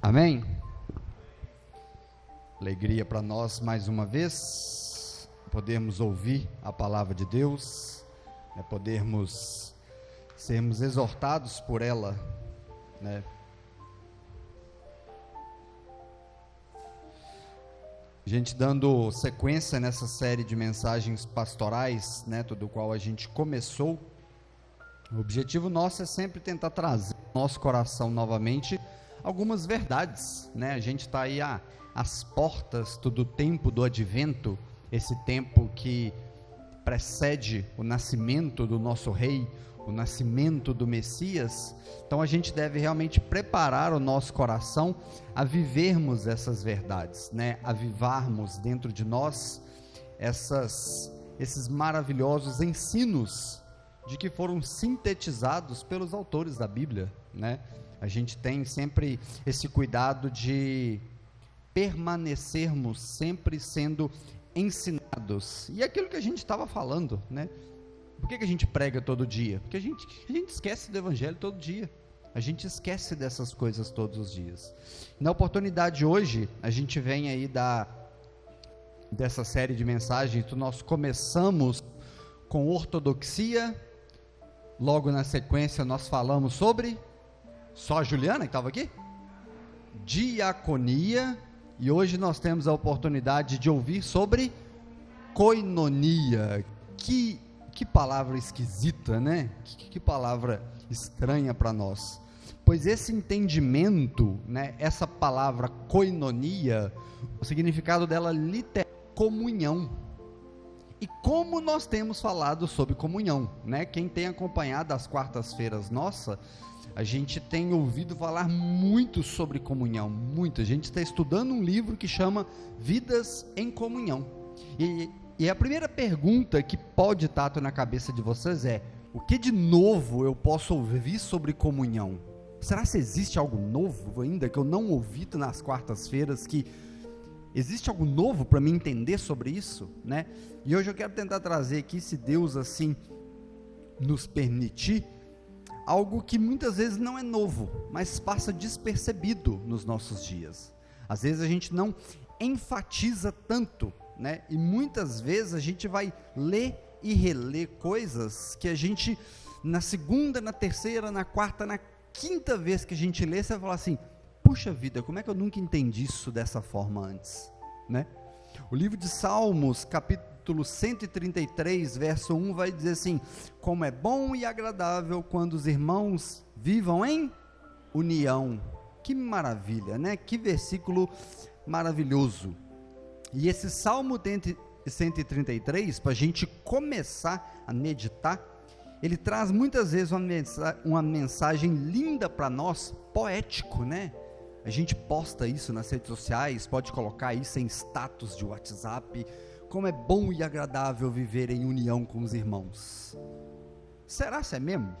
Amém? Alegria para nós mais uma vez, podermos ouvir a palavra de Deus, né, podermos sermos exortados por ela, né? gente dando sequência nessa série de mensagens pastorais, né, do qual a gente começou. O objetivo nosso é sempre tentar trazer nosso coração novamente algumas verdades, né? A gente está aí às portas do tempo do advento, esse tempo que precede o nascimento do nosso rei, o nascimento do Messias. Então a gente deve realmente preparar o nosso coração a vivermos essas verdades, né? Avivarmos dentro de nós essas esses maravilhosos ensinos de que foram sintetizados pelos autores da Bíblia, né? A gente tem sempre esse cuidado de permanecermos sempre sendo ensinados. E aquilo que a gente estava falando, né? Por que, que a gente prega todo dia? Porque a gente, a gente esquece do Evangelho todo dia. A gente esquece dessas coisas todos os dias. Na oportunidade hoje, a gente vem aí da dessa série de mensagens, então nós começamos com ortodoxia, logo na sequência nós falamos sobre só a Juliana que estava aqui? Diaconia, e hoje nós temos a oportunidade de ouvir sobre coinonia. Que que palavra esquisita, né? Que, que palavra estranha para nós. Pois esse entendimento, né, essa palavra koinonia, o significado dela literal comunhão. E como nós temos falado sobre comunhão, né? Quem tem acompanhado as quartas-feiras nossa, a gente tem ouvido falar muito sobre comunhão, muito. A gente está estudando um livro que chama Vidas em Comunhão. E e a primeira pergunta que pode estar na cabeça de vocês é: o que de novo eu posso ouvir sobre comunhão? Será que existe algo novo ainda que eu não ouvi nas quartas-feiras que existe algo novo para me entender sobre isso, né? E hoje eu quero tentar trazer aqui, se Deus assim nos permitir, algo que muitas vezes não é novo, mas passa despercebido nos nossos dias. Às vezes a gente não enfatiza tanto né? E muitas vezes a gente vai ler e reler coisas que a gente na segunda, na terceira, na quarta, na quinta vez que a gente lê, você vai falar assim: "Puxa vida, como é que eu nunca entendi isso dessa forma antes?", né? O livro de Salmos, capítulo 133, verso 1 vai dizer assim: "Como é bom e agradável quando os irmãos vivam em união". Que maravilha, né? Que versículo maravilhoso. E esse Salmo 133, para a gente começar a meditar, ele traz muitas vezes uma, uma mensagem linda para nós, poético, né? A gente posta isso nas redes sociais, pode colocar isso em status de WhatsApp. Como é bom e agradável viver em união com os irmãos. Será se é mesmo?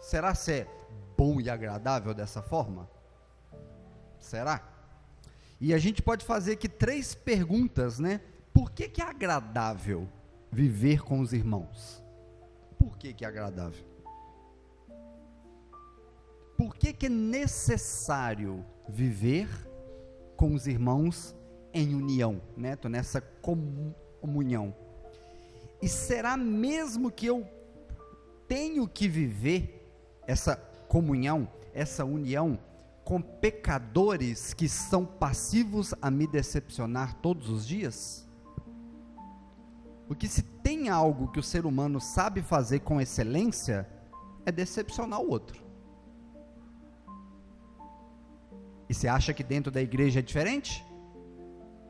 Será se é bom e agradável dessa forma? Será? E a gente pode fazer aqui três perguntas, né? Por que, que é agradável viver com os irmãos? Por que, que é agradável? Por que, que é necessário viver com os irmãos em união, né? Nessa comunhão. E será mesmo que eu tenho que viver essa comunhão, essa união com pecadores que são passivos a me decepcionar todos os dias? Porque se tem algo que o ser humano sabe fazer com excelência, é decepcionar o outro. E você acha que dentro da igreja é diferente?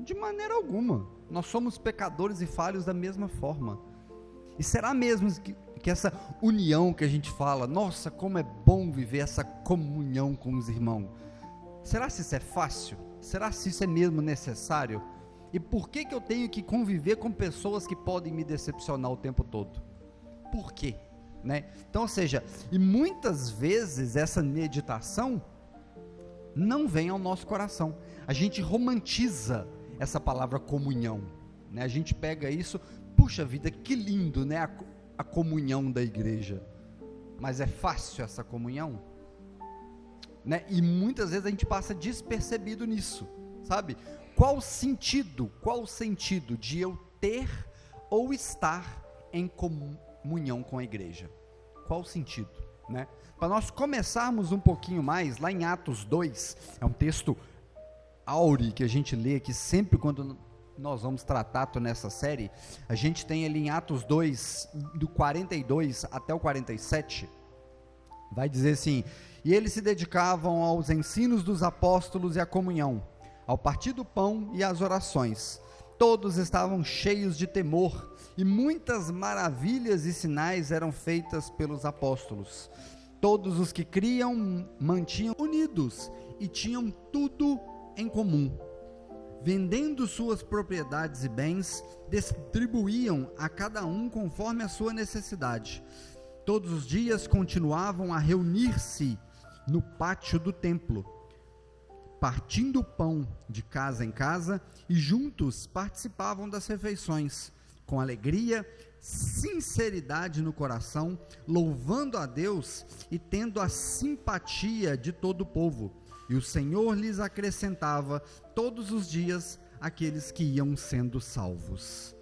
De maneira alguma. Nós somos pecadores e falhos da mesma forma. E será mesmo que, que essa união que a gente fala, nossa, como é bom viver essa comunhão com os irmãos. Será se isso é fácil? Será se isso é mesmo necessário? E por que que eu tenho que conviver com pessoas que podem me decepcionar o tempo todo? Por quê? Né? Então, ou seja, e muitas vezes essa meditação não vem ao nosso coração. A gente romantiza essa palavra comunhão, né? A gente pega isso, puxa vida, que lindo, né? A, a comunhão da igreja. Mas é fácil essa comunhão? né? E muitas vezes a gente passa despercebido nisso, sabe? Qual o sentido, qual o sentido de eu ter ou estar em comunhão com a igreja? Qual o sentido, né? Para nós começarmos um pouquinho mais, lá em Atos 2, é um texto áureo que a gente lê aqui sempre quando nós vamos tratar nessa série. A gente tem ali em Atos 2, do 42 até o 47, vai dizer assim: E eles se dedicavam aos ensinos dos apóstolos e à comunhão, ao partir do pão e às orações. Todos estavam cheios de temor, e muitas maravilhas e sinais eram feitas pelos apóstolos. Todos os que criam mantinham unidos e tinham tudo em comum. Vendendo suas propriedades e bens, distribuíam a cada um conforme a sua necessidade. Todos os dias continuavam a reunir-se no pátio do templo, partindo o pão de casa em casa e juntos participavam das refeições, com alegria, sinceridade no coração, louvando a Deus e tendo a simpatia de todo o povo. E o Senhor lhes acrescentava todos os dias aqueles que iam sendo salvos.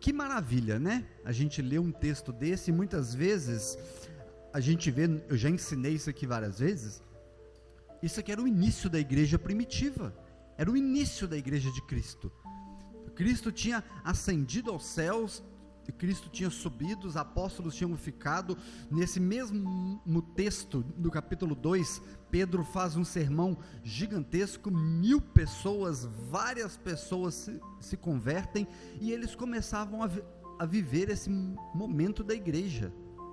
Que maravilha, né? A gente lê um texto desse e muitas vezes a gente vê, eu já ensinei isso aqui várias vezes. Isso aqui era o início da igreja primitiva. Era o início da igreja de Cristo. Cristo tinha ascendido aos céus, Cristo tinha subido, os apóstolos tinham ficado. Nesse mesmo no texto, no capítulo 2, Pedro faz um sermão gigantesco, mil pessoas, várias pessoas se, se convertem e eles começavam a, a viver esse momento da igreja.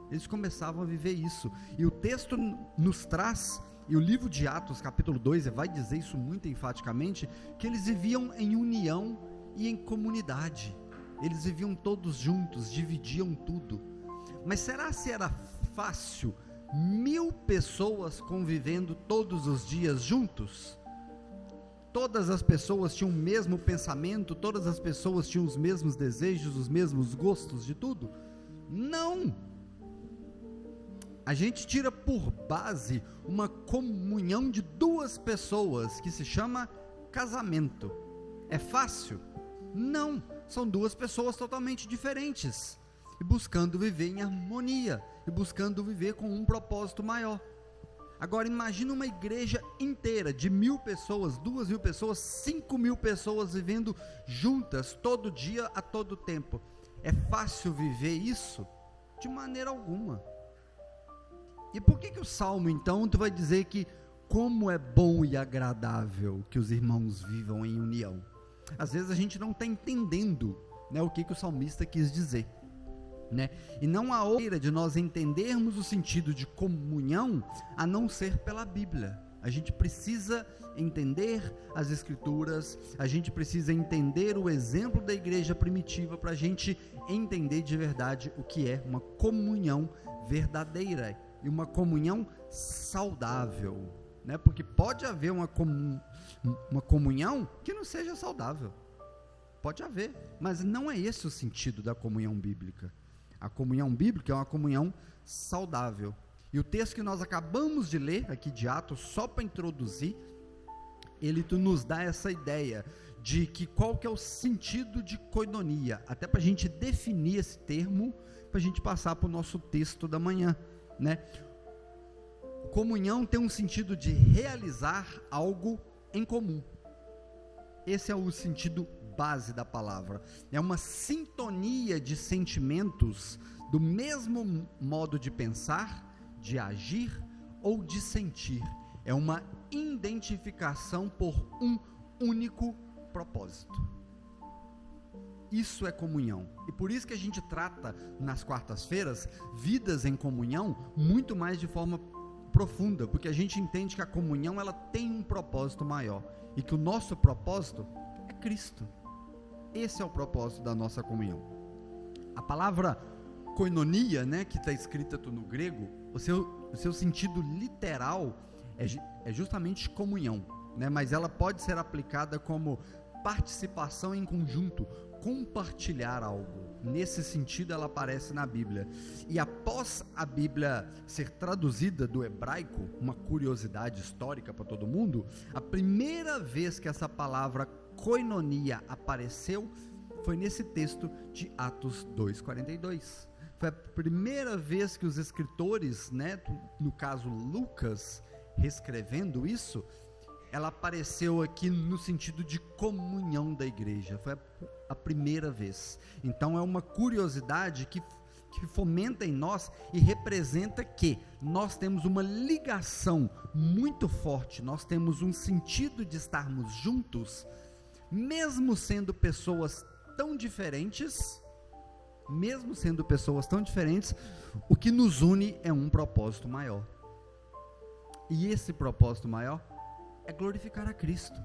Eles começavam a viver isso. E o texto nos traz, e o livro de Atos, capítulo 2, vai dizer isso muito enfaticamente, que eles viviam em união e em comunidade eles viviam todos juntos, dividiam tudo. Mas será se era fácil mil pessoas convivendo todos os dias juntos? Todas as pessoas tinham o mesmo pensamento, todas as pessoas tinham os mesmos desejos, os mesmos gostos de tudo? Não! A gente tira por base uma comunhão de duas pessoas que se chama casamento. É fácil? Não! São duas pessoas totalmente diferentes e buscando viver em harmonia e buscando viver com um propósito maior. Agora imagine uma igreja inteira de mil pessoas, duas mil pessoas, cinco mil pessoas vivendo juntas todo dia a todo tempo. É fácil viver isso? De maneira alguma. E por que que o salmo então tu vai dizer que como é bom e agradável que os irmãos vivam em união? Às vezes a gente não está entendendo né, o que, que o salmista quis dizer. Né? E não há outra de nós entendermos o sentido de comunhão a não ser pela Bíblia. A gente precisa entender as Escrituras, a gente precisa entender o exemplo da igreja primitiva para a gente entender de verdade o que é uma comunhão verdadeira e uma comunhão saudável né? Porque pode haver uma, comun, uma comunhão que não seja saudável. Pode haver, mas não é esse o sentido da comunhão bíblica. A comunhão bíblica é uma comunhão saudável. E o texto que nós acabamos de ler aqui de Atos, só para introduzir, ele nos dá essa ideia de que qual que é o sentido de coinonia, até para a gente definir esse termo, para a gente passar para o nosso texto da manhã, né? Comunhão tem um sentido de realizar algo em comum. Esse é o sentido base da palavra. É uma sintonia de sentimentos do mesmo modo de pensar, de agir ou de sentir. É uma identificação por um único propósito. Isso é comunhão. E por isso que a gente trata nas quartas-feiras vidas em comunhão muito mais de forma profunda, porque a gente entende que a comunhão ela tem um propósito maior e que o nosso propósito é Cristo. Esse é o propósito da nossa comunhão. A palavra koinonia, né, que está escrita no grego, o seu, o seu sentido literal é, é justamente comunhão, né, mas ela pode ser aplicada como participação em conjunto, compartilhar algo. Nesse sentido, ela aparece na Bíblia. E após a Bíblia ser traduzida do hebraico, uma curiosidade histórica para todo mundo, a primeira vez que essa palavra koinonia apareceu foi nesse texto de Atos 2:42. Foi a primeira vez que os escritores, né, no caso Lucas, reescrevendo isso, ela apareceu aqui no sentido de comunhão da igreja. Foi a, primeira vez. Então é uma curiosidade que, que fomenta em nós e representa que nós temos uma ligação muito forte, nós temos um sentido de estarmos juntos, mesmo sendo pessoas tão diferentes. Mesmo sendo pessoas tão diferentes, o que nos une é um propósito maior. E esse propósito maior é glorificar a Cristo.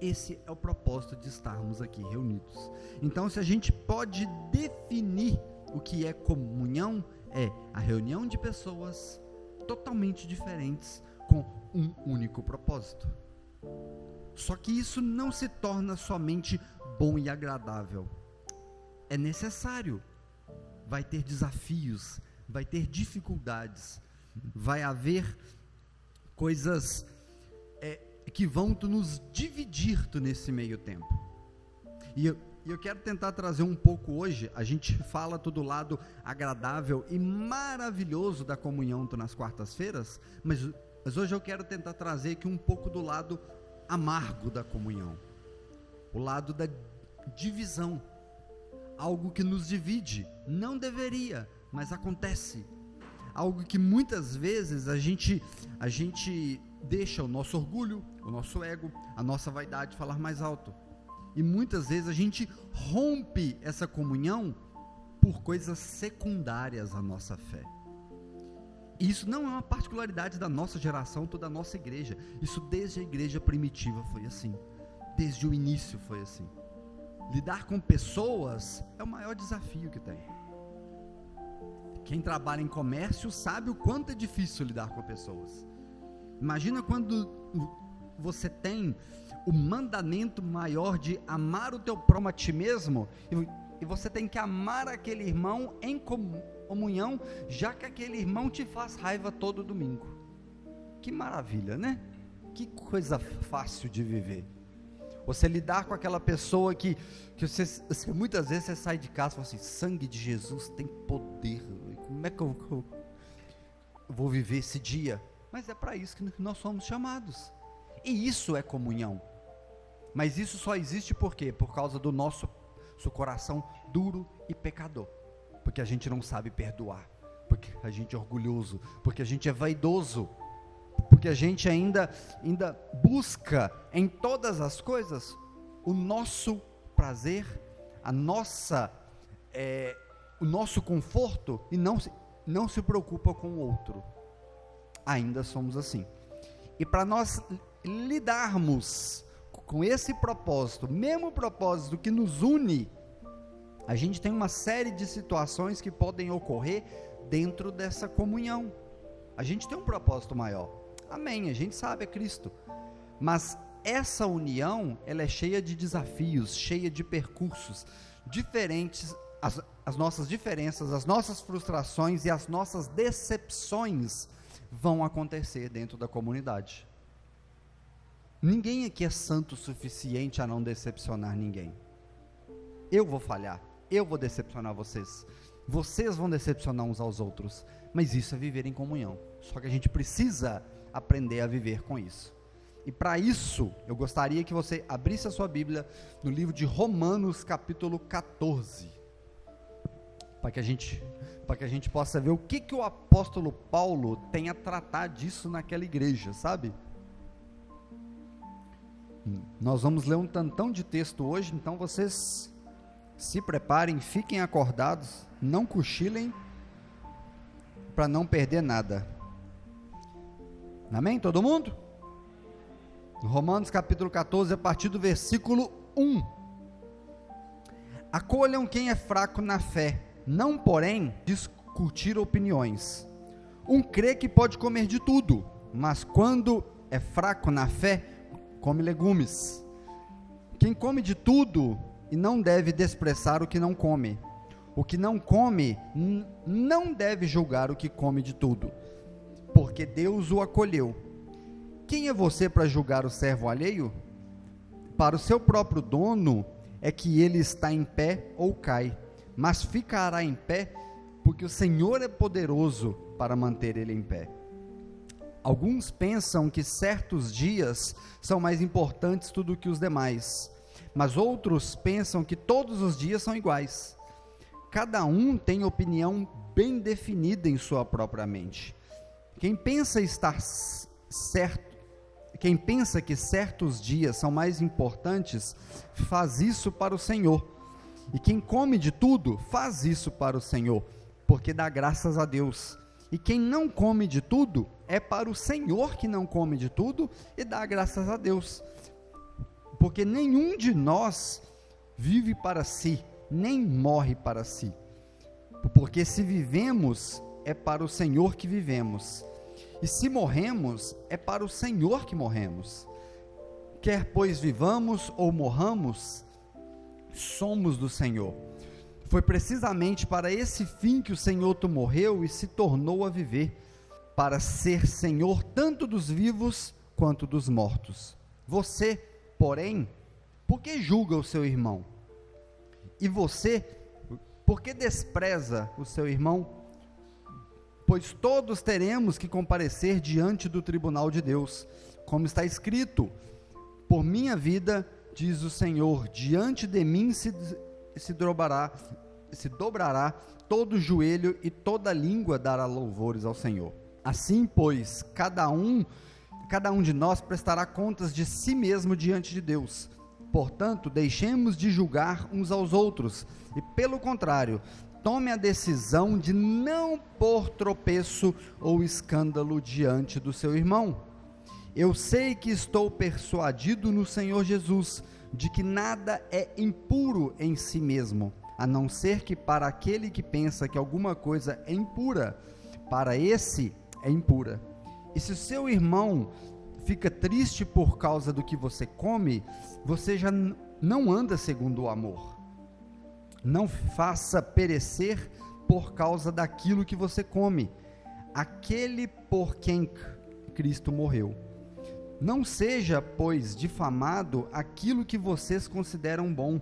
Esse é o propósito de estarmos aqui reunidos. Então, se a gente pode definir o que é comunhão, é a reunião de pessoas totalmente diferentes com um único propósito. Só que isso não se torna somente bom e agradável. É necessário. Vai ter desafios, vai ter dificuldades, vai haver coisas é, que vão nos dividir nesse meio tempo. E eu, eu quero tentar trazer um pouco hoje, a gente fala todo lado agradável e maravilhoso da comunhão nas quartas-feiras, mas, mas hoje eu quero tentar trazer aqui um pouco do lado amargo da comunhão, o lado da divisão, algo que nos divide, não deveria, mas acontece, algo que muitas vezes a gente a gente deixa o nosso orgulho, o nosso ego, a nossa vaidade falar mais alto. E muitas vezes a gente rompe essa comunhão por coisas secundárias à nossa fé. E isso não é uma particularidade da nossa geração, toda a nossa igreja. Isso desde a igreja primitiva foi assim. Desde o início foi assim. Lidar com pessoas é o maior desafio que tem. Quem trabalha em comércio sabe o quanto é difícil lidar com pessoas. Imagina quando você tem o mandamento maior de amar o teu próximo a ti mesmo, e, você tem que amar aquele irmão em comunhão, já que aquele irmão te faz raiva todo domingo. Que maravilha, né? Que coisa fácil de viver. Você lidar com aquela pessoa que, que você, muitas vezes você sai de casa e fala assim: sangue de Jesus tem poder. Como é que eu, eu vou viver esse dia? Mas é para isso que nós somos chamados. E isso é comunhão. Mas isso só existe por quê? Por causa do nosso, nosso coração duro e pecador. Porque a gente não sabe perdoar. Porque a gente é orgulhoso. Porque a gente é vaidoso. Porque a gente ainda, ainda busca em todas as coisas o nosso prazer, a nossa, é, o nosso conforto e não não se preocupa com o outro ainda somos assim. E para nós lidarmos com esse propósito, mesmo propósito que nos une, a gente tem uma série de situações que podem ocorrer dentro dessa comunhão. A gente tem um propósito maior. Amém, a gente sabe é Cristo. Mas essa união, ela é cheia de desafios, cheia de percursos diferentes, as, as nossas diferenças, as nossas frustrações e as nossas decepções vão acontecer dentro da comunidade. Ninguém aqui é santo o suficiente a não decepcionar ninguém. Eu vou falhar, eu vou decepcionar vocês. Vocês vão decepcionar uns aos outros, mas isso é viver em comunhão. Só que a gente precisa aprender a viver com isso. E para isso, eu gostaria que você abrisse a sua Bíblia no livro de Romanos, capítulo 14. Para que a gente para que a gente possa ver o que, que o apóstolo Paulo tem a tratar disso naquela igreja, sabe? Nós vamos ler um tantão de texto hoje, então vocês se preparem, fiquem acordados, não cochilem, para não perder nada. Amém? Todo mundo? Romanos capítulo 14, a partir do versículo 1. Acolham quem é fraco na fé não, porém, discutir opiniões. Um crê que pode comer de tudo, mas quando é fraco na fé, come legumes. Quem come de tudo e não deve desprezar o que não come. O que não come não deve julgar o que come de tudo, porque Deus o acolheu. Quem é você para julgar o servo alheio? Para o seu próprio dono é que ele está em pé ou cai, mas ficará em pé porque o Senhor é poderoso para manter ele em pé. Alguns pensam que certos dias são mais importantes do que os demais, mas outros pensam que todos os dias são iguais. Cada um tem opinião bem definida em sua própria mente. Quem pensa estar certo, quem pensa que certos dias são mais importantes, faz isso para o Senhor. E quem come de tudo, faz isso para o Senhor, porque dá graças a Deus. E quem não come de tudo, é para o Senhor que não come de tudo e dá graças a Deus. Porque nenhum de nós vive para si, nem morre para si. Porque se vivemos, é para o Senhor que vivemos. E se morremos, é para o Senhor que morremos. Quer pois vivamos ou morramos, somos do Senhor. Foi precisamente para esse fim que o Senhor tu morreu e se tornou a viver, para ser Senhor tanto dos vivos quanto dos mortos. Você, porém, por que julga o seu irmão? E você, por que despreza o seu irmão? Pois todos teremos que comparecer diante do tribunal de Deus, como está escrito: Por minha vida, diz o Senhor, diante de mim se, se dobrará se dobrará todo joelho e toda língua dará louvores ao Senhor. Assim, pois, cada um, cada um de nós prestará contas de si mesmo diante de Deus. Portanto, deixemos de julgar uns aos outros e, pelo contrário, tome a decisão de não pôr tropeço ou escândalo diante do seu irmão. Eu sei que estou persuadido no Senhor Jesus de que nada é impuro em si mesmo a não ser que para aquele que pensa que alguma coisa é impura, para esse é impura. E se o seu irmão fica triste por causa do que você come, você já não anda segundo o amor. Não faça perecer por causa daquilo que você come, aquele por quem Cristo morreu. Não seja, pois, difamado aquilo que vocês consideram bom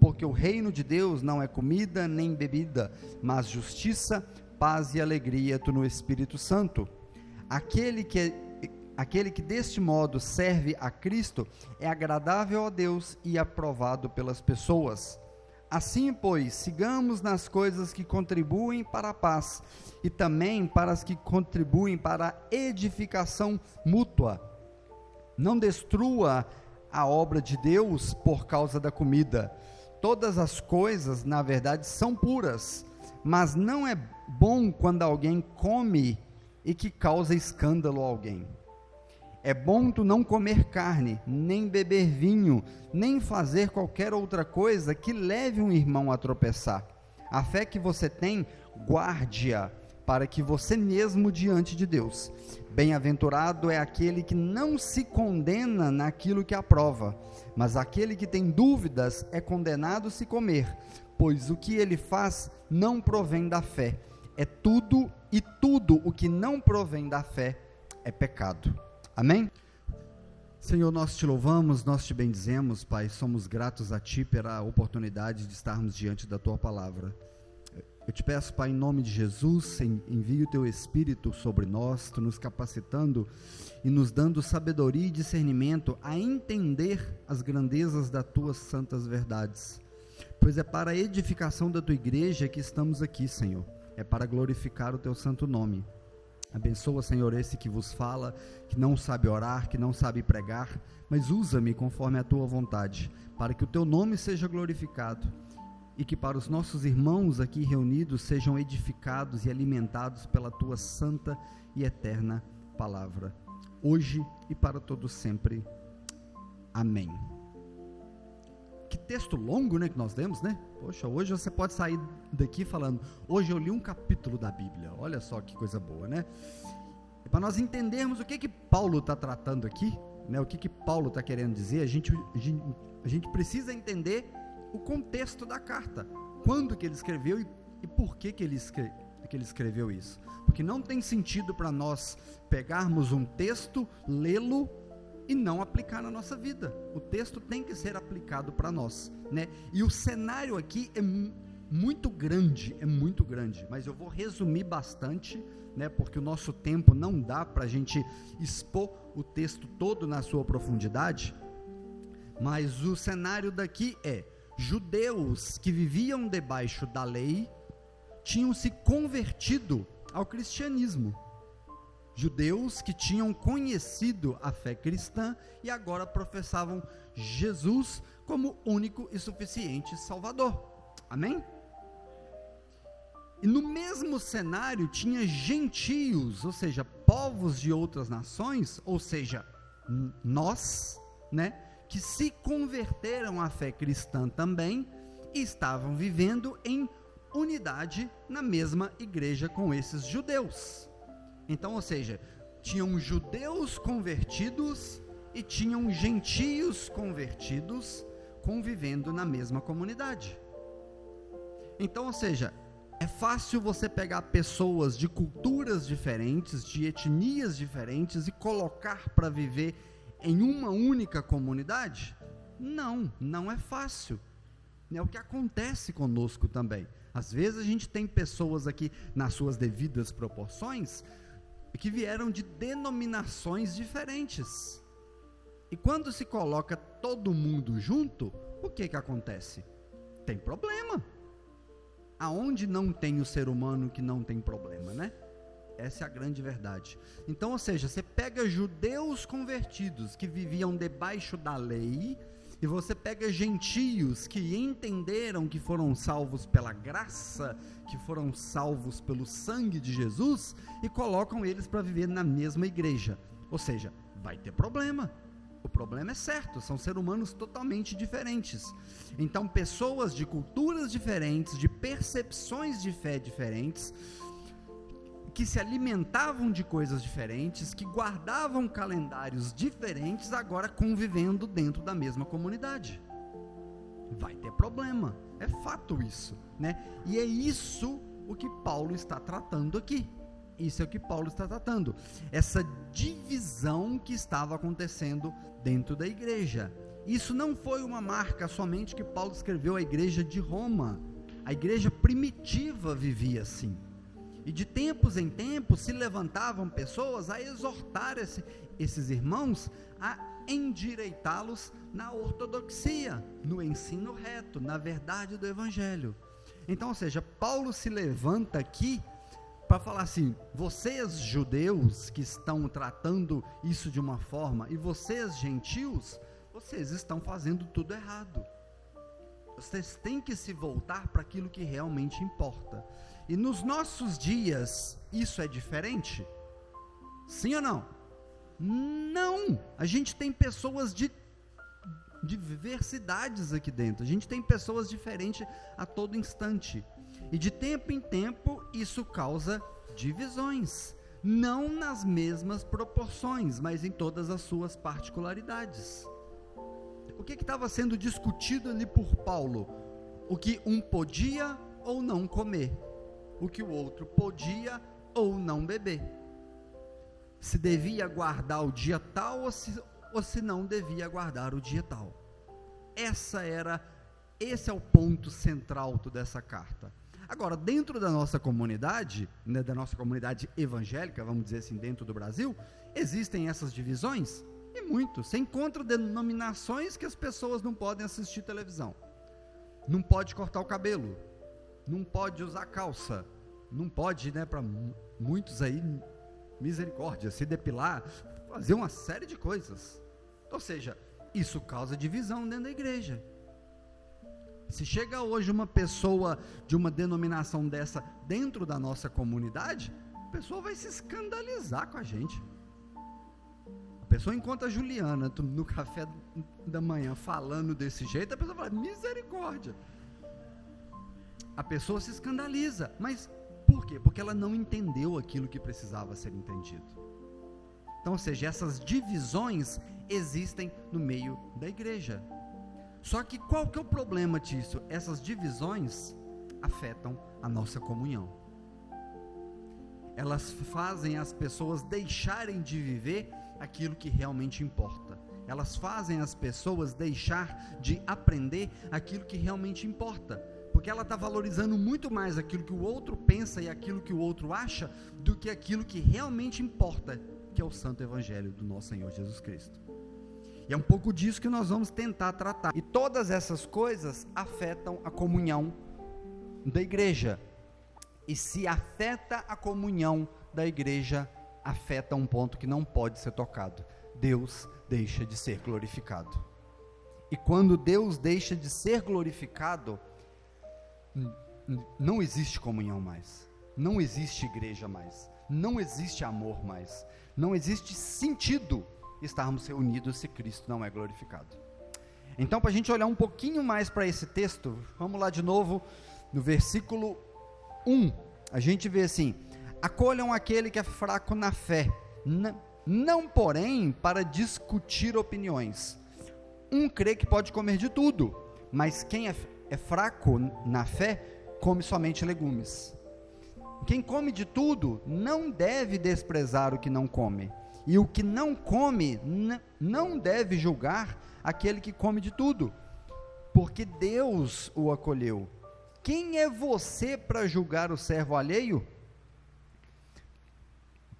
porque o reino de Deus não é comida nem bebida, mas justiça, paz e alegria no Espírito Santo. Aquele que aquele que deste modo serve a Cristo é agradável a Deus e aprovado pelas pessoas. Assim, pois, sigamos nas coisas que contribuem para a paz e também para as que contribuem para a edificação mútua. Não destrua a obra de Deus por causa da comida Todas as coisas, na verdade, são puras, mas não é bom quando alguém come e que causa escândalo a alguém. É bom tu não comer carne, nem beber vinho, nem fazer qualquer outra coisa que leve um irmão a tropeçar. A fé que você tem, guarde-a para que você mesmo diante de Deus. Bem-aventurado é aquele que não se condena naquilo que aprova, mas aquele que tem dúvidas é condenado se comer, pois o que ele faz não provém da fé. É tudo e tudo o que não provém da fé é pecado. Amém? Senhor, nós te louvamos, nós te bendizemos, Pai, somos gratos a Ti pela oportunidade de estarmos diante da Tua palavra. Eu te peço, Pai, em nome de Jesus, envie o teu Espírito sobre nós, tu nos capacitando e nos dando sabedoria e discernimento a entender as grandezas das tuas santas verdades. Pois é para a edificação da tua igreja que estamos aqui, Senhor. É para glorificar o teu santo nome. Abençoa, Senhor, esse que vos fala, que não sabe orar, que não sabe pregar, mas usa-me conforme a tua vontade, para que o teu nome seja glorificado e que para os nossos irmãos aqui reunidos sejam edificados e alimentados pela tua santa e eterna palavra, hoje e para todos sempre. Amém. Que texto longo, né, que nós lemos, né? Poxa, hoje você pode sair daqui falando, hoje eu li um capítulo da Bíblia. Olha só que coisa boa, né? Para nós entendermos o que que Paulo está tratando aqui, né? O que que Paulo está querendo dizer, a gente, a gente precisa entender o contexto da carta. Quando que ele escreveu e, e por que que ele, escre, que ele escreveu isso. Porque não tem sentido para nós pegarmos um texto, lê-lo e não aplicar na nossa vida. O texto tem que ser aplicado para nós, né? E o cenário aqui é muito grande, é muito grande, mas eu vou resumir bastante, né? Porque o nosso tempo não dá para a gente expor o texto todo na sua profundidade. Mas o cenário daqui é judeus que viviam debaixo da lei tinham se convertido ao cristianismo. Judeus que tinham conhecido a fé cristã e agora professavam Jesus como único e suficiente Salvador. Amém? E no mesmo cenário tinha gentios, ou seja, povos de outras nações, ou seja, nós, né, que se converteram à fé cristã também e estavam vivendo em unidade na mesma igreja com esses judeus. Então, ou seja, tinham judeus convertidos e tinham gentios convertidos convivendo na mesma comunidade. Então, ou seja, é fácil você pegar pessoas de culturas diferentes, de etnias diferentes e colocar para viver em uma única comunidade? Não, não é fácil. É o que acontece conosco também. Às vezes a gente tem pessoas aqui nas suas devidas proporções que vieram de denominações diferentes. E quando se coloca todo mundo junto, o que que acontece? Tem problema. Aonde não tem o ser humano que não tem problema, né? Essa é a grande verdade. Então, ou seja, você pega judeus convertidos que viviam debaixo da lei, e você pega gentios que entenderam que foram salvos pela graça, que foram salvos pelo sangue de Jesus, e colocam eles para viver na mesma igreja. Ou seja, vai ter problema. O problema é certo, são seres humanos totalmente diferentes. Então, pessoas de culturas diferentes, de percepções de fé diferentes, que se alimentavam de coisas diferentes, que guardavam calendários diferentes, agora convivendo dentro da mesma comunidade. Vai ter problema, é fato isso, né? E é isso o que Paulo está tratando aqui. Isso é o que Paulo está tratando. Essa divisão que estava acontecendo dentro da igreja. Isso não foi uma marca somente que Paulo escreveu à igreja de Roma. A igreja primitiva vivia assim. E de tempos em tempos se levantavam pessoas a exortar esse, esses irmãos a endireitá-los na ortodoxia, no ensino reto, na verdade do evangelho. Então, ou seja, Paulo se levanta aqui para falar assim: vocês judeus que estão tratando isso de uma forma e vocês gentios, vocês estão fazendo tudo errado. Vocês têm que se voltar para aquilo que realmente importa. E nos nossos dias, isso é diferente? Sim ou não? Não! A gente tem pessoas de diversidades aqui dentro. A gente tem pessoas diferentes a todo instante. E de tempo em tempo isso causa divisões, não nas mesmas proporções, mas em todas as suas particularidades. O que estava sendo discutido ali por Paulo? O que um podia ou não comer o que o outro podia ou não beber. Se devia guardar o dia tal ou se, ou se não devia guardar o dia tal. Essa era, esse é o ponto central dessa carta. Agora, dentro da nossa comunidade, né, da nossa comunidade evangélica, vamos dizer assim, dentro do Brasil, existem essas divisões? E muito. Você encontra denominações que as pessoas não podem assistir televisão. Não pode cortar o cabelo não pode usar calça, não pode, né, para muitos aí, misericórdia, se depilar, fazer uma série de coisas. Ou seja, isso causa divisão dentro da igreja. Se chega hoje uma pessoa de uma denominação dessa dentro da nossa comunidade, a pessoa vai se escandalizar com a gente. A pessoa encontra a Juliana no café da manhã falando desse jeito, a pessoa fala: misericórdia a pessoa se escandaliza. Mas por quê? Porque ela não entendeu aquilo que precisava ser entendido. Então, ou seja, essas divisões existem no meio da igreja. Só que qual que é o problema disso? Essas divisões afetam a nossa comunhão. Elas fazem as pessoas deixarem de viver aquilo que realmente importa. Elas fazem as pessoas deixar de aprender aquilo que realmente importa. Porque ela está valorizando muito mais aquilo que o outro pensa e aquilo que o outro acha do que aquilo que realmente importa, que é o Santo Evangelho do nosso Senhor Jesus Cristo. E é um pouco disso que nós vamos tentar tratar. E todas essas coisas afetam a comunhão da igreja. E se afeta a comunhão da igreja, afeta um ponto que não pode ser tocado. Deus deixa de ser glorificado. E quando Deus deixa de ser glorificado, não existe comunhão mais. Não existe igreja mais. Não existe amor mais. Não existe sentido estarmos reunidos se Cristo não é glorificado. Então, para a gente olhar um pouquinho mais para esse texto, vamos lá de novo no versículo 1. A gente vê assim: acolham aquele que é fraco na fé, não, porém para discutir opiniões. Um crê que pode comer de tudo, mas quem é, é fraco na fé come somente legumes. Quem come de tudo não deve desprezar o que não come, e o que não come não deve julgar aquele que come de tudo, porque Deus o acolheu. Quem é você para julgar o servo alheio?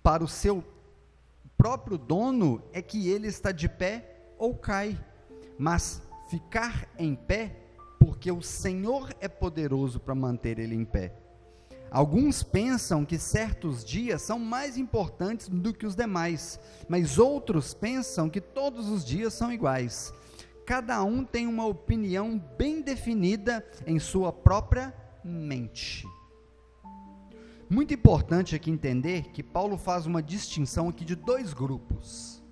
Para o seu próprio dono é que ele está de pé ou cai, mas ficar em pé, porque o Senhor é poderoso para manter ele em pé. Alguns pensam que certos dias são mais importantes do que os demais, mas outros pensam que todos os dias são iguais. Cada um tem uma opinião bem definida em sua própria mente. Muito importante aqui entender que Paulo faz uma distinção aqui de dois grupos.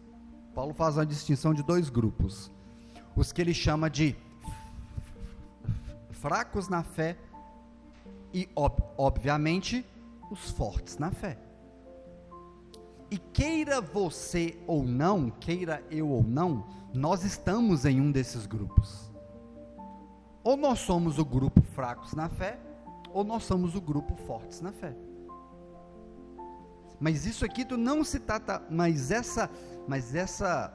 Paulo faz uma distinção de dois grupos. Os que ele chama de fracos na fé e, ob obviamente, os fortes na fé. E queira você ou não, queira eu ou não, nós estamos em um desses grupos. Ou nós somos o grupo fracos na fé, ou nós somos o grupo fortes na fé. Mas isso aqui tu não se trata, mas essa, mas essa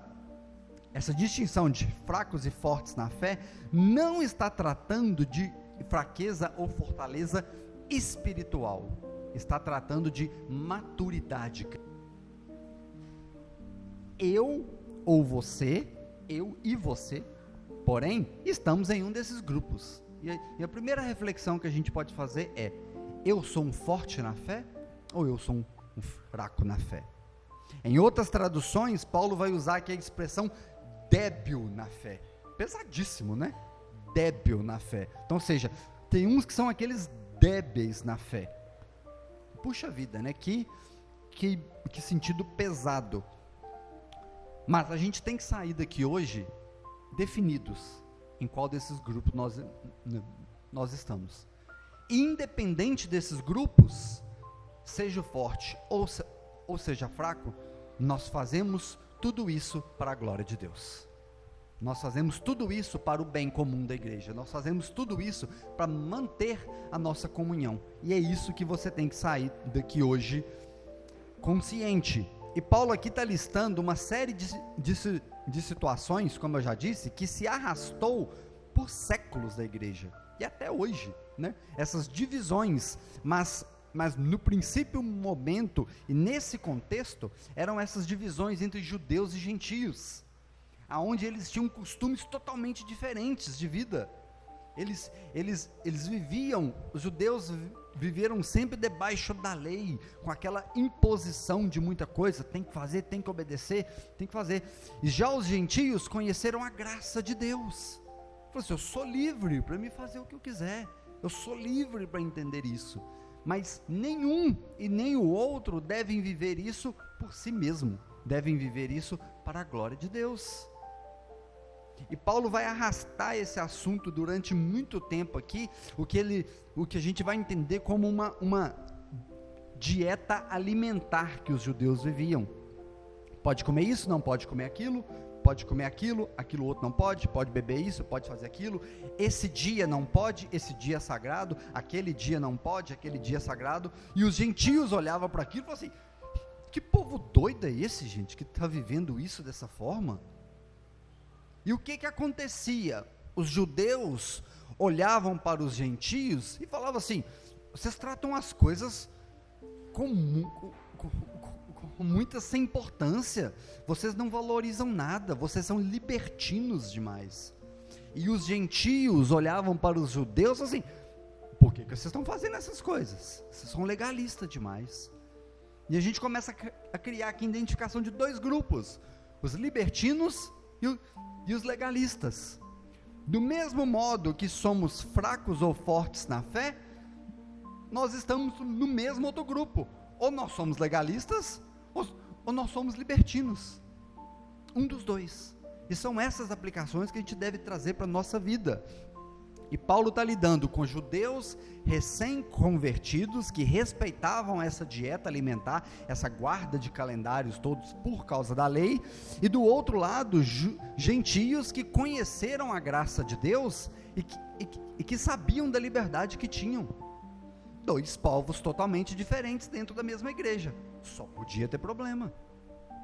essa distinção de fracos e fortes na fé não está tratando de fraqueza ou fortaleza espiritual. Está tratando de maturidade. Eu ou você, eu e você, porém, estamos em um desses grupos. E a, primeira reflexão que a gente pode fazer é: eu sou um forte na fé ou eu sou um fraco na fé. Em outras traduções, Paulo vai usar aqui a expressão débil na fé. Pesadíssimo, né? Débil na fé. Então, ou seja, tem uns que são aqueles débeis na fé. Puxa vida, né? Que, que, que sentido pesado. Mas a gente tem que sair daqui hoje definidos em qual desses grupos nós, nós estamos. Independente desses grupos, seja forte ou, se, ou seja fraco, nós fazemos tudo isso para a glória de Deus. Nós fazemos tudo isso para o bem comum da igreja. Nós fazemos tudo isso para manter a nossa comunhão. E é isso que você tem que sair daqui hoje consciente. E Paulo aqui está listando uma série de, de, de situações, como eu já disse, que se arrastou por séculos da igreja. E até hoje, né? Essas divisões, mas mas no princípio momento e nesse contexto eram essas divisões entre judeus e gentios, aonde eles tinham costumes totalmente diferentes de vida. Eles, eles, eles viviam, os judeus viveram sempre debaixo da lei, com aquela imposição de muita coisa, tem que fazer, tem que obedecer, tem que fazer. E já os gentios conheceram a graça de Deus. Falaram assim, eu sou livre para me fazer o que eu quiser. Eu sou livre para entender isso mas nenhum e nem o outro devem viver isso por si mesmo, devem viver isso para a glória de Deus. E Paulo vai arrastar esse assunto durante muito tempo aqui, o que, ele, o que a gente vai entender como uma, uma dieta alimentar que os judeus viviam. Pode comer isso, não pode comer aquilo, pode comer aquilo, aquilo outro não pode, pode beber isso, pode fazer aquilo. Esse dia não pode, esse dia é sagrado, aquele dia não pode, aquele dia é sagrado. E os gentios olhavam para aquilo e falavam assim: que povo doido é esse, gente, que está vivendo isso dessa forma? E o que que acontecia? Os judeus olhavam para os gentios e falavam assim: vocês tratam as coisas com, com, muita sem importância, vocês não valorizam nada, vocês são libertinos demais. E os gentios olhavam para os judeus assim: por que, que vocês estão fazendo essas coisas? Vocês são legalistas demais. E a gente começa a criar aqui identificação de dois grupos: os libertinos e, o, e os legalistas. Do mesmo modo que somos fracos ou fortes na fé, nós estamos no mesmo outro grupo. Ou nós somos legalistas, ou, ou nós somos libertinos. Um dos dois. E são essas aplicações que a gente deve trazer para a nossa vida. E Paulo está lidando com judeus recém-convertidos que respeitavam essa dieta alimentar, essa guarda de calendários todos por causa da lei, e do outro lado, gentios que conheceram a graça de Deus e que, e, e que sabiam da liberdade que tinham. Dois povos totalmente diferentes dentro da mesma igreja. Só podia ter problema.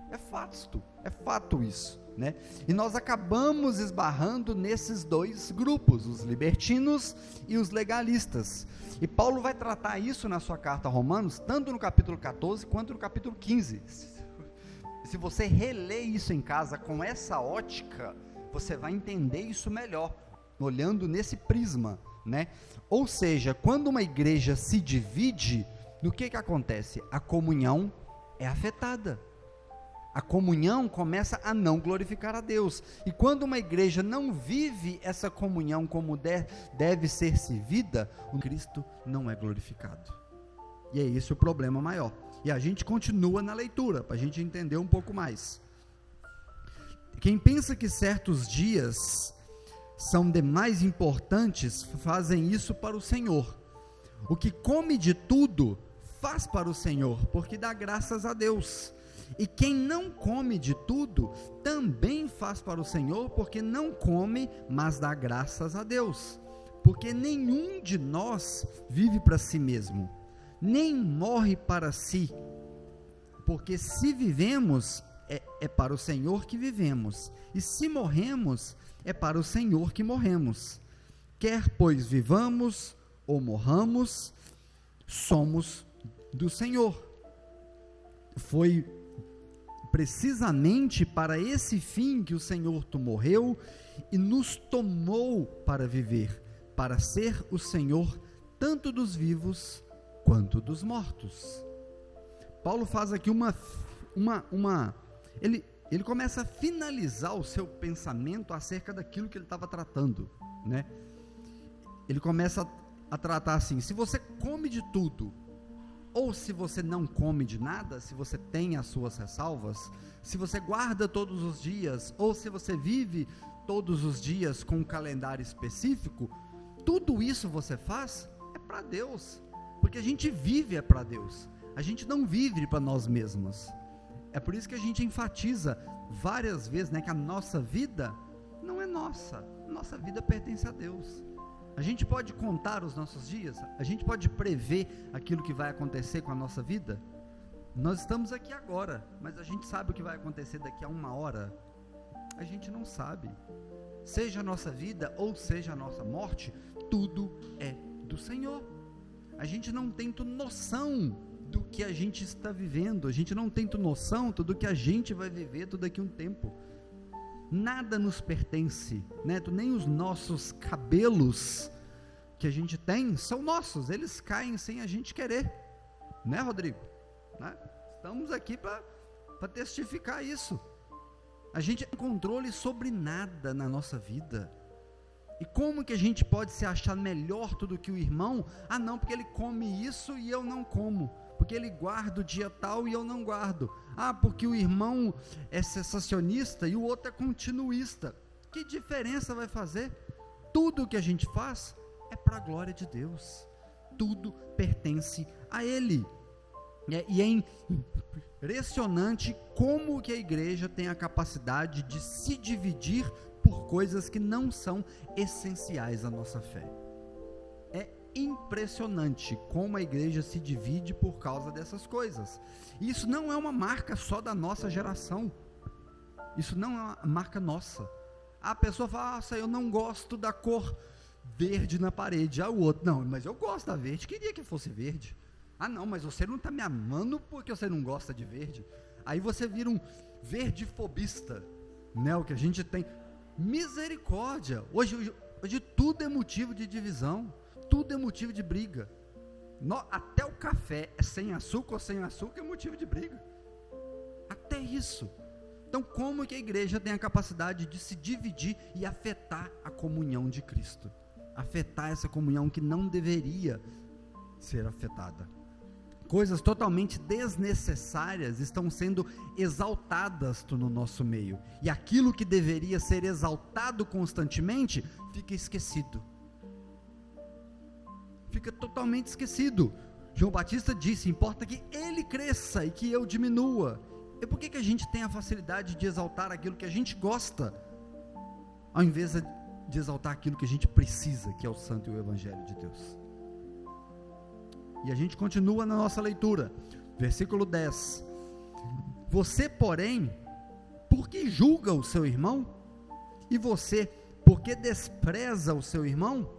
É fato, é fato isso, né? E nós acabamos esbarrando nesses dois grupos, os libertinos e os legalistas. E Paulo vai tratar isso na sua carta a Romanos, tanto no capítulo 14 quanto no capítulo 15. Se você reler isso em casa com essa ótica, você vai entender isso melhor, olhando nesse prisma, né? Ou seja, quando uma igreja se divide, o que que acontece? A comunhão é afetada a comunhão começa a não glorificar a Deus. E quando uma igreja não vive essa comunhão como deve ser servida, o Cristo não é glorificado. E é esse o problema maior. E a gente continua na leitura, para a gente entender um pouco mais. Quem pensa que certos dias são demais importantes, fazem isso para o Senhor. O que come de tudo, faz para o Senhor, porque dá graças a Deus. E quem não come de tudo, também faz para o Senhor, porque não come, mas dá graças a Deus. Porque nenhum de nós vive para si mesmo, nem morre para si. Porque se vivemos, é, é para o Senhor que vivemos, e se morremos, é para o Senhor que morremos. Quer pois vivamos ou morramos, somos do Senhor. Foi precisamente para esse fim que o Senhor tu morreu e nos tomou para viver, para ser o Senhor tanto dos vivos quanto dos mortos. Paulo faz aqui uma uma uma ele ele começa a finalizar o seu pensamento acerca daquilo que ele estava tratando, né? Ele começa a, a tratar assim: se você come de tudo ou se você não come de nada, se você tem as suas ressalvas, se você guarda todos os dias, ou se você vive todos os dias com um calendário específico, tudo isso você faz é para Deus, porque a gente vive é para Deus, a gente não vive para nós mesmos. É por isso que a gente enfatiza várias vezes né, que a nossa vida não é nossa, nossa vida pertence a Deus. A gente pode contar os nossos dias? A gente pode prever aquilo que vai acontecer com a nossa vida? Nós estamos aqui agora, mas a gente sabe o que vai acontecer daqui a uma hora? A gente não sabe. Seja a nossa vida ou seja a nossa morte, tudo é do Senhor. A gente não tem noção do que a gente está vivendo, a gente não tem noção do que a gente vai viver tudo daqui a um tempo nada nos pertence, né? nem os nossos cabelos que a gente tem são nossos, eles caem sem a gente querer, né, Rodrigo? Né? Estamos aqui para testificar isso. A gente tem controle sobre nada na nossa vida. E como que a gente pode se achar melhor do que o irmão? Ah, não, porque ele come isso e eu não como porque ele guarda o dia tal e eu não guardo. Ah, porque o irmão é sensacionista e o outro é continuista. Que diferença vai fazer? Tudo o que a gente faz é para a glória de Deus. Tudo pertence a Ele. É, e é impressionante como que a igreja tem a capacidade de se dividir por coisas que não são essenciais à nossa fé. Impressionante como a igreja se divide por causa dessas coisas. Isso não é uma marca só da nossa geração. Isso não é uma marca nossa. A pessoa fala, nossa, eu não gosto da cor verde na parede. Ah, o outro, não, mas eu gosto da verde, queria que fosse verde. Ah, não, mas você não está me amando porque você não gosta de verde. Aí você vira um verde fobista, né? O que a gente tem. Misericórdia! Hoje, hoje, hoje tudo é motivo de divisão, tudo é motivo de briga. No, até o café é sem açúcar ou sem açúcar é motivo de briga. Até isso. Então, como que a igreja tem a capacidade de se dividir e afetar a comunhão de Cristo? Afetar essa comunhão que não deveria ser afetada coisas totalmente desnecessárias estão sendo exaltadas no nosso meio. E aquilo que deveria ser exaltado constantemente fica esquecido. Fica totalmente esquecido. João Batista disse: importa que ele cresça e que eu diminua. E por que, que a gente tem a facilidade de exaltar aquilo que a gente gosta, ao invés de exaltar aquilo que a gente precisa, que é o Santo e o Evangelho de Deus? E a gente continua na nossa leitura. Versículo 10. Você, porém, por que julga o seu irmão? E você, por que despreza o seu irmão?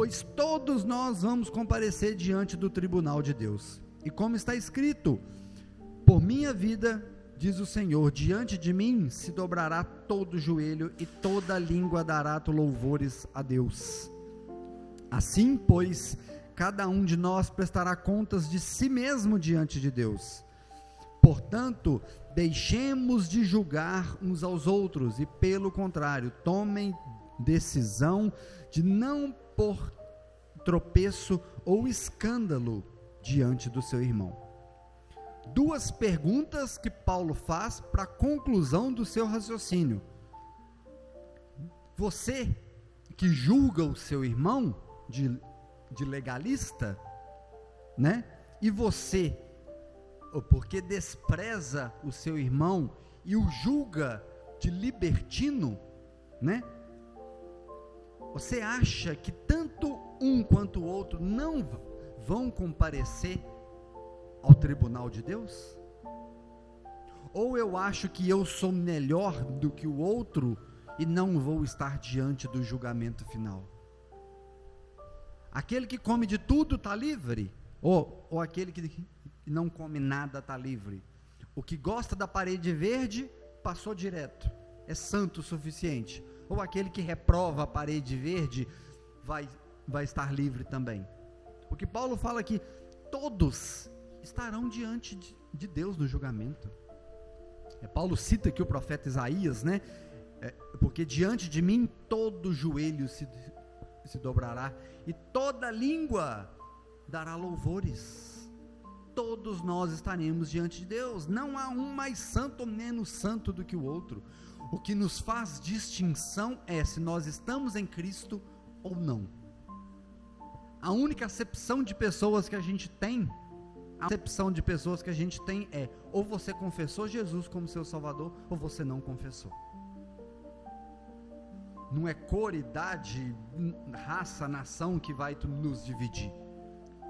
Pois todos nós vamos comparecer diante do tribunal de Deus. E como está escrito: Por minha vida, diz o Senhor, diante de mim se dobrará todo joelho e toda língua dará louvores a Deus. Assim, pois, cada um de nós prestará contas de si mesmo diante de Deus. Portanto, deixemos de julgar uns aos outros e, pelo contrário, tomem decisão de não pôr tropeço ou escândalo diante do seu irmão. Duas perguntas que Paulo faz para a conclusão do seu raciocínio. Você que julga o seu irmão de de legalista, né? E você, porque despreza o seu irmão e o julga de libertino, né? Você acha que um quanto o outro não vão comparecer ao tribunal de Deus? Ou eu acho que eu sou melhor do que o outro e não vou estar diante do julgamento final? Aquele que come de tudo está livre? Ou, ou aquele que não come nada está livre? O que gosta da parede verde passou direto, é santo o suficiente. Ou aquele que reprova a parede verde vai, vai estar livre também. O que Paulo fala que todos estarão diante de, de Deus no julgamento. É, Paulo cita aqui o profeta Isaías, né? É, porque diante de mim todo joelho se, se dobrará e toda língua dará louvores. Todos nós estaremos diante de Deus. Não há um mais santo ou menos santo do que o outro. O que nos faz distinção é se nós estamos em Cristo ou não. A única acepção de pessoas que a gente tem, a acepção de pessoas que a gente tem é ou você confessou Jesus como seu Salvador ou você não confessou não é cor, idade, raça, nação que vai nos dividir.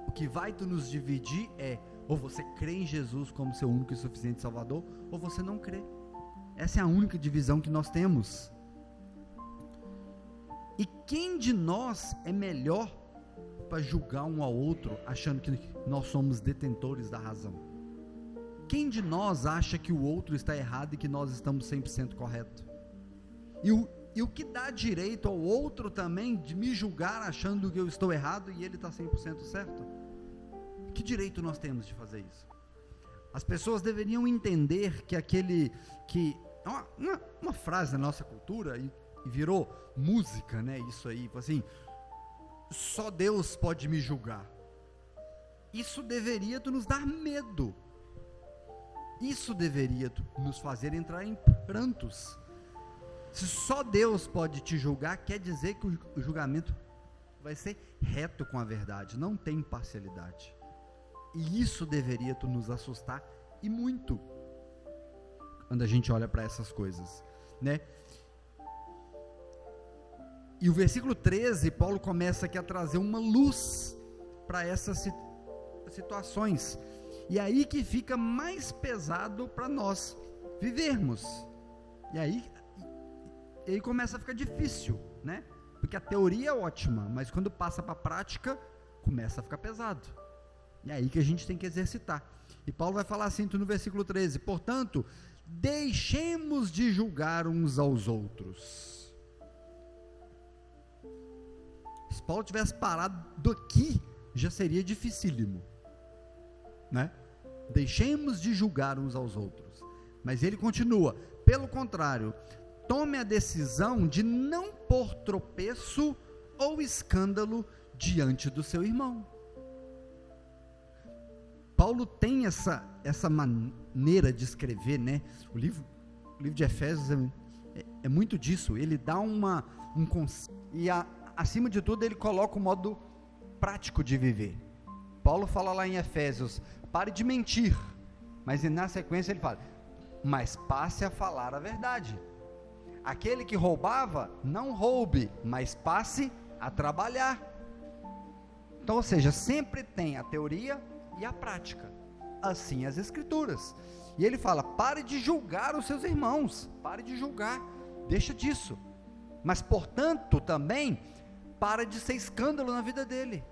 O que vai nos dividir é ou você crê em Jesus como seu único e suficiente Salvador, ou você não crê. Essa é a única divisão que nós temos. E quem de nós é melhor para julgar um ao outro, achando que nós somos detentores da razão? Quem de nós acha que o outro está errado e que nós estamos 100% correto? E o, e o que dá direito ao outro também de me julgar achando que eu estou errado e ele está 100% certo? Que direito nós temos de fazer isso? As pessoas deveriam entender que aquele que uma, uma, frase da nossa cultura e, e, virou música, né? Isso aí, assim, só Deus pode me julgar. Isso deveria nos dar medo. Isso deveria nos fazer entrar em prantos se só Deus pode te julgar, quer dizer que o julgamento vai ser reto com a verdade, não tem imparcialidade. E isso deveria nos assustar e muito quando a gente olha para essas coisas, né? E o versículo 13, Paulo começa aqui a trazer uma luz para essas situações. E é aí que fica mais pesado para nós vivermos. E aí, e aí começa a ficar difícil, né? Porque a teoria é ótima, mas quando passa para a prática, começa a ficar pesado. E é aí que a gente tem que exercitar. E Paulo vai falar assim no versículo 13: Portanto, deixemos de julgar uns aos outros Se Paulo tivesse parado aqui, já seria dificílimo, né? Deixemos de julgar uns aos outros. Mas ele continua: pelo contrário, tome a decisão de não pôr tropeço ou escândalo diante do seu irmão. Paulo tem essa, essa maneira de escrever, né? O livro, o livro de Efésios é, é, é muito disso. Ele dá uma um e a, acima de tudo, ele coloca o modo prático de viver. Paulo fala lá em Efésios: pare de mentir. Mas na sequência ele fala: mas passe a falar a verdade. Aquele que roubava, não roube, mas passe a trabalhar. Então, ou seja, sempre tem a teoria e a prática. Assim as escrituras. E ele fala: pare de julgar os seus irmãos, pare de julgar, deixa disso. Mas, portanto, também para de ser escândalo na vida dele,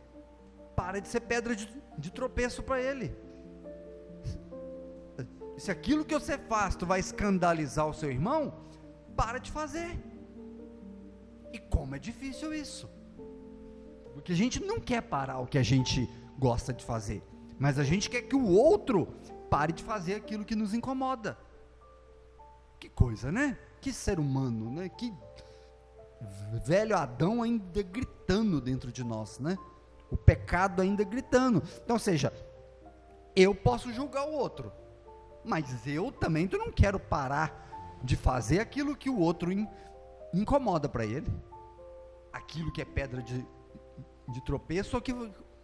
para de ser pedra de, de tropeço para ele. Se aquilo que você faz, tu vai escandalizar o seu irmão, para de fazer. E como é difícil isso. Porque a gente não quer parar o que a gente gosta de fazer, mas a gente quer que o outro pare de fazer aquilo que nos incomoda. Que coisa, né? Que ser humano, né? Que velho Adão ainda gritando dentro de nós, né? O pecado ainda gritando. Então, ou seja, eu posso julgar o outro, mas eu também não quero parar de fazer aquilo que o outro in, incomoda para ele, aquilo que é pedra de, de tropeço ou que,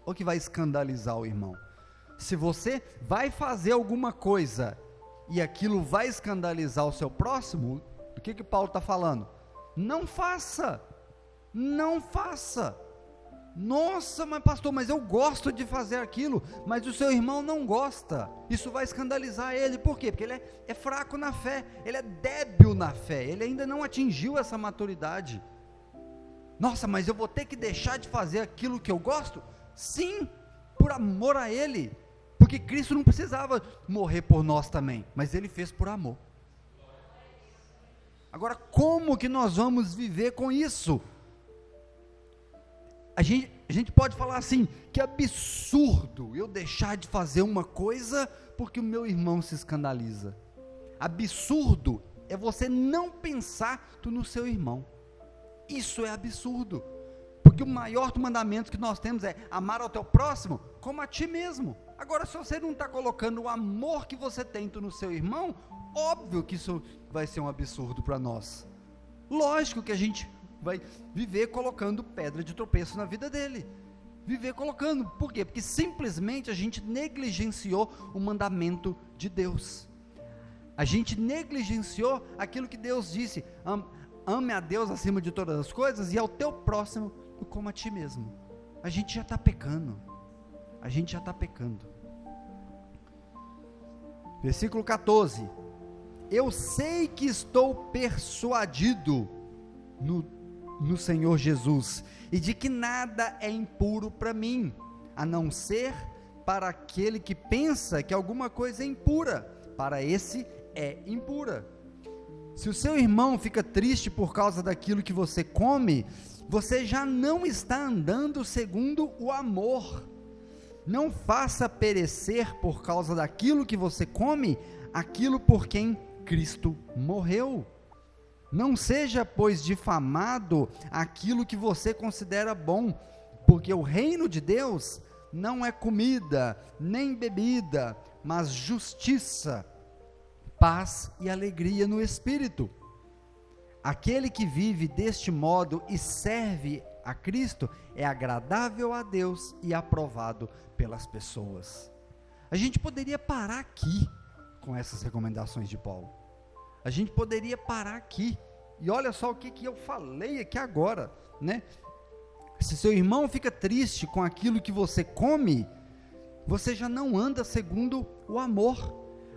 ou que vai escandalizar o irmão. Se você vai fazer alguma coisa e aquilo vai escandalizar o seu próximo, o que que Paulo está falando? Não faça. Não faça. Nossa, mas pastor, mas eu gosto de fazer aquilo, mas o seu irmão não gosta. Isso vai escandalizar ele. Por quê? Porque ele é, é fraco na fé, ele é débil na fé, ele ainda não atingiu essa maturidade. Nossa, mas eu vou ter que deixar de fazer aquilo que eu gosto? Sim, por amor a ele. Porque Cristo não precisava morrer por nós também, mas ele fez por amor. Agora, como que nós vamos viver com isso? A gente, a gente pode falar assim: que absurdo eu deixar de fazer uma coisa porque o meu irmão se escandaliza. Absurdo é você não pensar no seu irmão. Isso é absurdo. Porque o maior mandamento que nós temos é amar ao teu próximo como a ti mesmo. Agora, se você não está colocando o amor que você tem no seu irmão, Óbvio que isso vai ser um absurdo para nós. Lógico que a gente vai viver colocando pedra de tropeço na vida dele. Viver colocando. Por quê? Porque simplesmente a gente negligenciou o mandamento de Deus. A gente negligenciou aquilo que Deus disse: ame a Deus acima de todas as coisas e ao teu próximo como a ti mesmo. A gente já está pecando. A gente já está pecando. Versículo 14 eu sei que estou persuadido no, no Senhor Jesus e de que nada é impuro para mim, a não ser para aquele que pensa que alguma coisa é impura, para esse é impura. Se o seu irmão fica triste por causa daquilo que você come, você já não está andando segundo o amor. Não faça perecer por causa daquilo que você come aquilo por quem Cristo morreu. Não seja, pois, difamado aquilo que você considera bom, porque o reino de Deus não é comida, nem bebida, mas justiça, paz e alegria no espírito. Aquele que vive deste modo e serve a Cristo é agradável a Deus e aprovado pelas pessoas. A gente poderia parar aqui com essas recomendações de Paulo. A gente poderia parar aqui. E olha só o que, que eu falei aqui agora, né? Se seu irmão fica triste com aquilo que você come, você já não anda segundo o amor.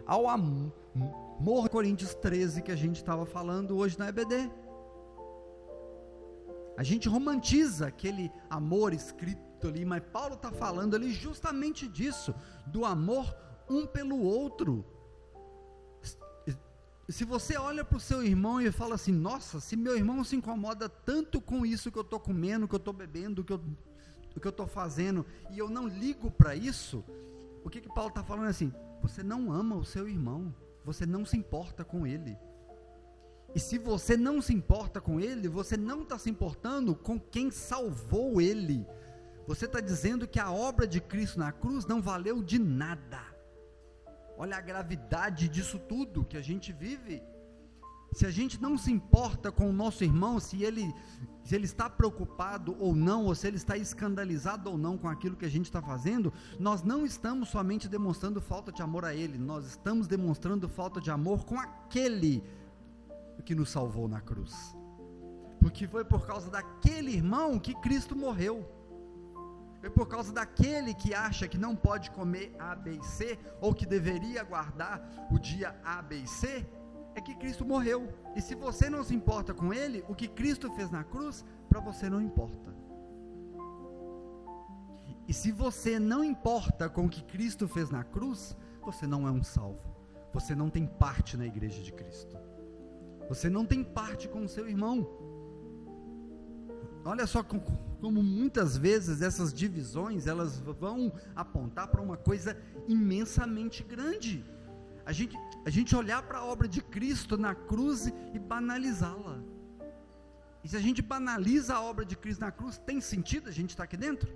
Ao amor, Coríntios 13, que a gente estava falando hoje na EBD. A gente romantiza aquele amor escrito ali, mas Paulo está falando ali justamente disso, do amor um pelo outro. Se você olha para o seu irmão e fala assim, nossa, se meu irmão se incomoda tanto com isso que eu estou comendo, que eu estou bebendo, que eu, que eu estou fazendo, e eu não ligo para isso, o que, que Paulo está falando assim? Você não ama o seu irmão, você não se importa com ele. E se você não se importa com ele, você não está se importando com quem salvou ele. Você está dizendo que a obra de Cristo na cruz não valeu de nada. Olha a gravidade disso tudo que a gente vive. Se a gente não se importa com o nosso irmão, se ele, se ele está preocupado ou não, ou se ele está escandalizado ou não com aquilo que a gente está fazendo, nós não estamos somente demonstrando falta de amor a ele, nós estamos demonstrando falta de amor com aquele que nos salvou na cruz. Porque foi por causa daquele irmão que Cristo morreu. Foi por causa daquele que acha que não pode comer A, B e C, ou que deveria guardar o dia A, B e C, é que Cristo morreu. E se você não se importa com ele, o que Cristo fez na cruz, para você não importa. E se você não importa com o que Cristo fez na cruz, você não é um salvo. Você não tem parte na igreja de Cristo. Você não tem parte com o seu irmão. Olha só como, muitas vezes essas divisões elas vão apontar para uma coisa imensamente grande. A gente, a gente olhar para a obra de Cristo na cruz e banalizá-la. E se a gente banaliza a obra de Cristo na cruz, tem sentido a gente estar aqui dentro?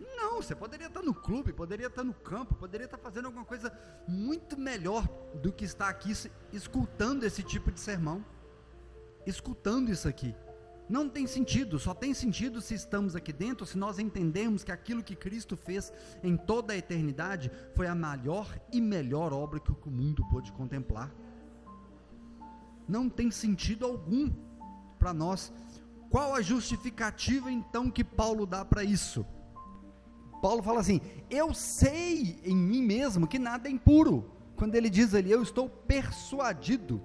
Não, você poderia estar no clube, poderia estar no campo, poderia estar fazendo alguma coisa muito melhor do que estar aqui escutando esse tipo de sermão. Escutando isso aqui. Não tem sentido, só tem sentido se estamos aqui dentro, se nós entendemos que aquilo que Cristo fez em toda a eternidade foi a maior e melhor obra que o mundo pôde contemplar. Não tem sentido algum para nós. Qual a justificativa então que Paulo dá para isso? Paulo fala assim: Eu sei em mim mesmo que nada é impuro. Quando ele diz ali, eu estou persuadido.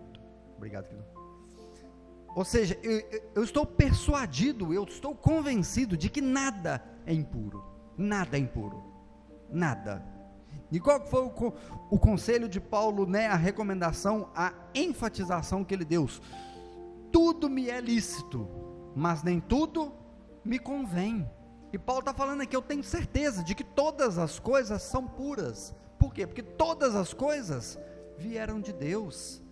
Obrigado, querido. Ou seja, eu, eu, estou persuadido, eu estou convencido de que nada é impuro. Nada é impuro. Nada. E qual foi o, o conselho de Paulo, né, a recomendação, a enfatização que ele deu? Tudo me é lícito, mas nem tudo me convém. E Paulo está falando aqui, eu tenho certeza de que todas as coisas são puras. Por quê? Porque todas as coisas vieram de Deus.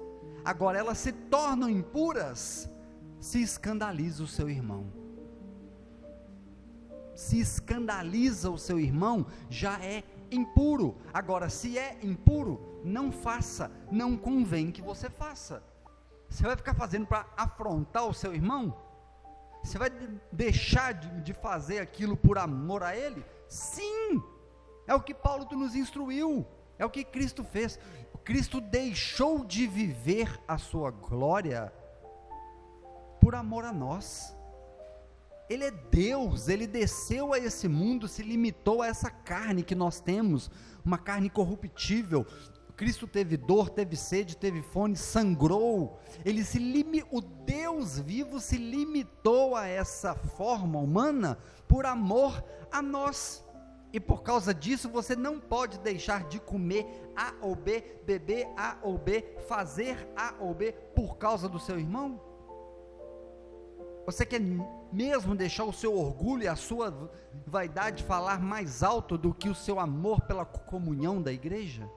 Agora elas se tornam impuras se escandaliza o seu irmão. Se escandaliza o seu irmão, já é impuro. Agora, se é impuro, não faça, não convém que você faça. Você vai ficar fazendo para afrontar o seu irmão? Você vai deixar de, de fazer aquilo por amor a Ele? Sim! É o que Paulo nos instruiu, é o que Cristo fez. Cristo deixou de viver a sua glória por amor a nós. Ele é Deus, ele desceu a esse mundo, se limitou a essa carne que nós temos, uma carne corruptível, Cristo teve dor, teve sede, teve fome, sangrou. Ele se limi, o Deus vivo se limitou a essa forma humana por amor a nós. E por causa disso, você não pode deixar de comer A ou B, beber A ou B, fazer A ou B por causa do seu irmão? Você quer mesmo deixar o seu orgulho e a sua vaidade falar mais alto do que o seu amor pela comunhão da igreja?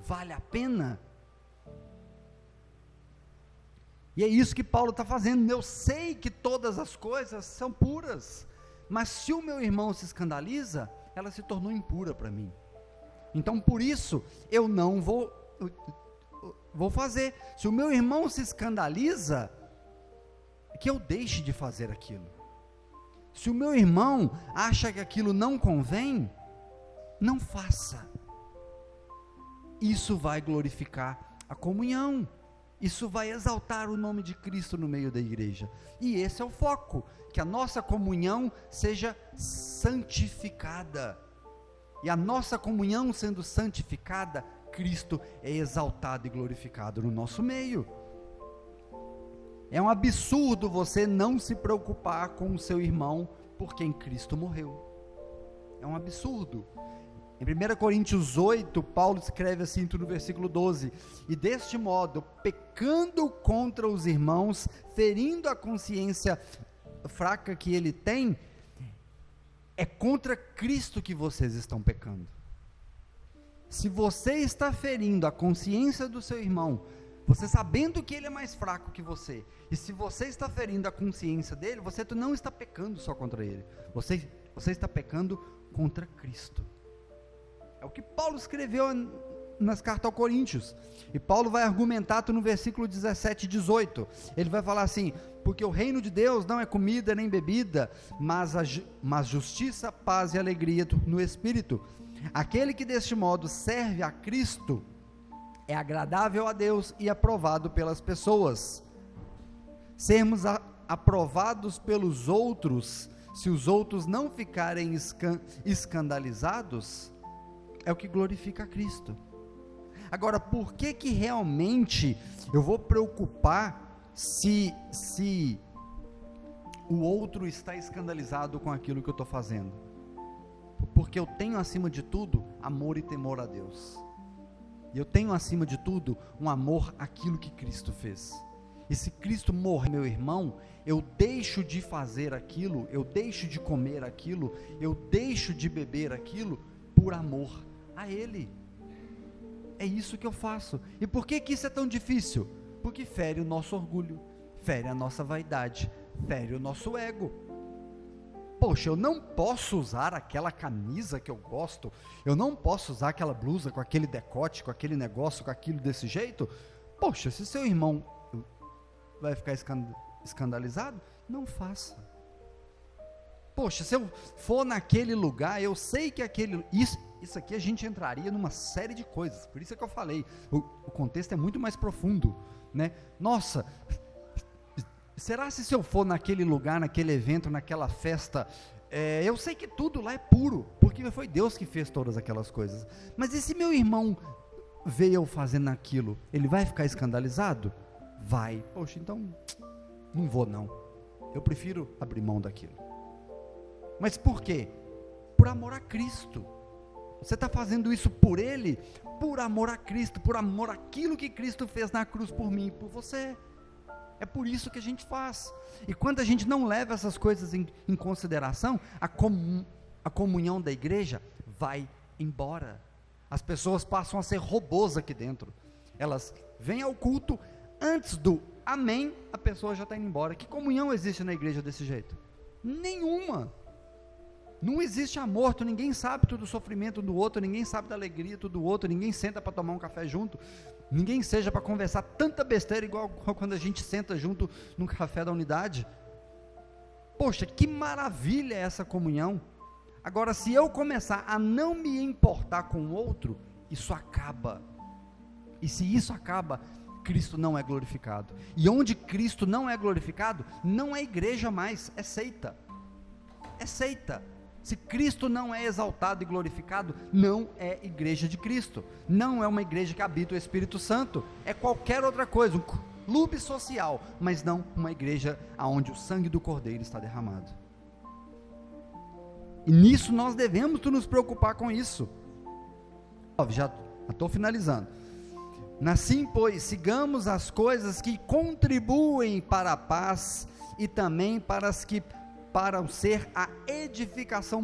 Vale a pena? E é isso que Paulo está fazendo. Eu sei que todas as coisas são puras, mas se o meu irmão se escandaliza, ela se tornou impura para mim. Então por isso eu não vou vou fazer. Se o meu irmão se escandaliza, que eu deixe de fazer aquilo. Se o meu irmão acha que aquilo não convém, Não faça. Isso vai glorificar a comunhão. Isso vai exaltar o nome de Cristo no meio da igreja. E esse é o foco, que a nossa comunhão seja santificada. E a nossa comunhão sendo santificada, Cristo é exaltado e glorificado no nosso meio. É um absurdo você não se preocupar com o seu irmão por quem Cristo morreu. É um absurdo. Em 1 Coríntios 8, Paulo escreve assim no versículo 12: E deste modo, pecando contra os irmãos, ferindo a consciência fraca que ele tem, é contra Cristo que vocês estão pecando. Se você está ferindo a consciência do seu irmão, você sabendo que ele é mais fraco que você, e se você está ferindo a consciência dele, você não está pecando só contra ele, você, você está pecando contra Cristo. É o que Paulo escreveu nas cartas aos Coríntios. E Paulo vai argumentar no versículo 17 e 18. Ele vai falar assim: porque o reino de Deus não é comida nem bebida, mas, a, mas justiça, paz e alegria no Espírito. Aquele que deste modo serve a Cristo é agradável a Deus e aprovado pelas pessoas. Sermos a, aprovados pelos outros, se os outros não ficarem escan, escandalizados, é o que glorifica a Cristo. Agora, por que que realmente eu vou preocupar se se o outro está escandalizado com aquilo que eu estou fazendo? Porque eu tenho acima de tudo amor e temor a Deus. E eu tenho acima de tudo um amor àquilo que Cristo fez. E se Cristo morre, meu irmão, eu deixo de fazer aquilo, eu deixo de comer aquilo, eu deixo de beber aquilo por amor a Ele. É isso que eu faço. E por que, que isso é tão difícil? Porque fere o nosso orgulho, fere a nossa vaidade, fere o nosso ego. Poxa, eu não posso usar aquela camisa que eu gosto, eu não posso usar aquela blusa com aquele decote, com aquele negócio, com aquilo desse jeito. Poxa, se seu irmão vai ficar escandalizado, não faça. Poxa, se eu for naquele lugar, eu sei que aquele. Isso, isso aqui a gente entraria numa série de coisas. Por isso é que eu falei. O, o contexto é muito mais profundo. Né? Nossa, será se se eu for naquele lugar, naquele evento, naquela festa, é, eu sei que tudo lá é puro, porque foi Deus que fez todas aquelas coisas. Mas e se meu irmão vê eu fazendo aquilo, ele vai ficar escandalizado? Vai. Poxa, então não vou não. Eu prefiro abrir mão daquilo. Mas por quê? Por amor a Cristo. Você está fazendo isso por Ele, por amor a Cristo, por amor àquilo que Cristo fez na cruz por mim e por você. É por isso que a gente faz. E quando a gente não leva essas coisas em, em consideração, a, comun, a comunhão da igreja vai embora. As pessoas passam a ser robôs aqui dentro. Elas vêm ao culto, antes do amém, a pessoa já está indo embora. Que comunhão existe na igreja desse jeito? Nenhuma. Não existe amor, tu ninguém sabe tudo do sofrimento do outro, ninguém sabe da alegria do outro, ninguém senta para tomar um café junto, ninguém seja para conversar tanta besteira igual quando a gente senta junto no café da unidade. Poxa, que maravilha é essa comunhão. Agora, se eu começar a não me importar com o outro, isso acaba. E se isso acaba, Cristo não é glorificado. E onde Cristo não é glorificado, não é igreja mais, é seita. É seita. Se Cristo não é exaltado e glorificado, não é igreja de Cristo. Não é uma igreja que habita o Espírito Santo. É qualquer outra coisa, um clube social, mas não uma igreja onde o sangue do Cordeiro está derramado. E nisso nós devemos nos preocupar com isso. Já estou finalizando. Assim, pois, sigamos as coisas que contribuem para a paz e também para as que para ser a edificação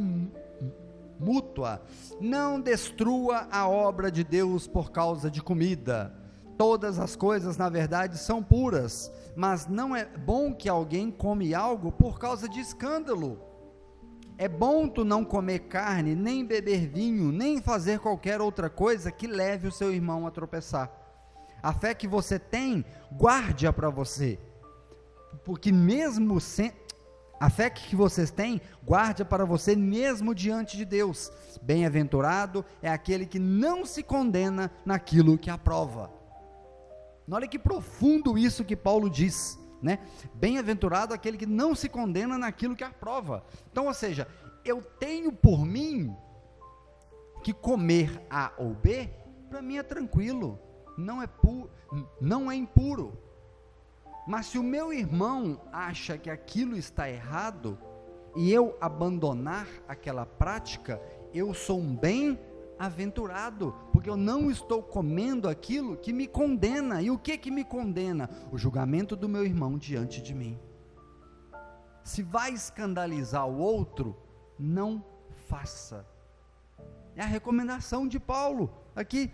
mútua. Não destrua a obra de Deus por causa de comida. Todas as coisas, na verdade, são puras, mas não é bom que alguém come algo por causa de escândalo. É bom tu não comer carne, nem beber vinho, nem fazer qualquer outra coisa que leve o seu irmão a tropeçar. A fé que você tem, guarde-a para você, porque mesmo sem, A fé que vocês têm, guarde para você mesmo diante de Deus. Bem-aventurado é aquele que não se condena naquilo que aprova. Olha que profundo isso que Paulo diz, né? Bem-aventurado aquele que não se condena naquilo que aprova. Então, ou seja, eu tenho por mim que comer A ou B, para mim é tranquilo, não é pu não é impuro. Mas se o meu irmão acha que aquilo está errado e eu abandonar aquela prática, eu sou um bem-aventurado, porque eu não estou comendo aquilo que me condena. E o que que me condena? O julgamento do meu irmão diante de mim. Se vai escandalizar o outro, não faça. É a recomendação de Paulo aqui.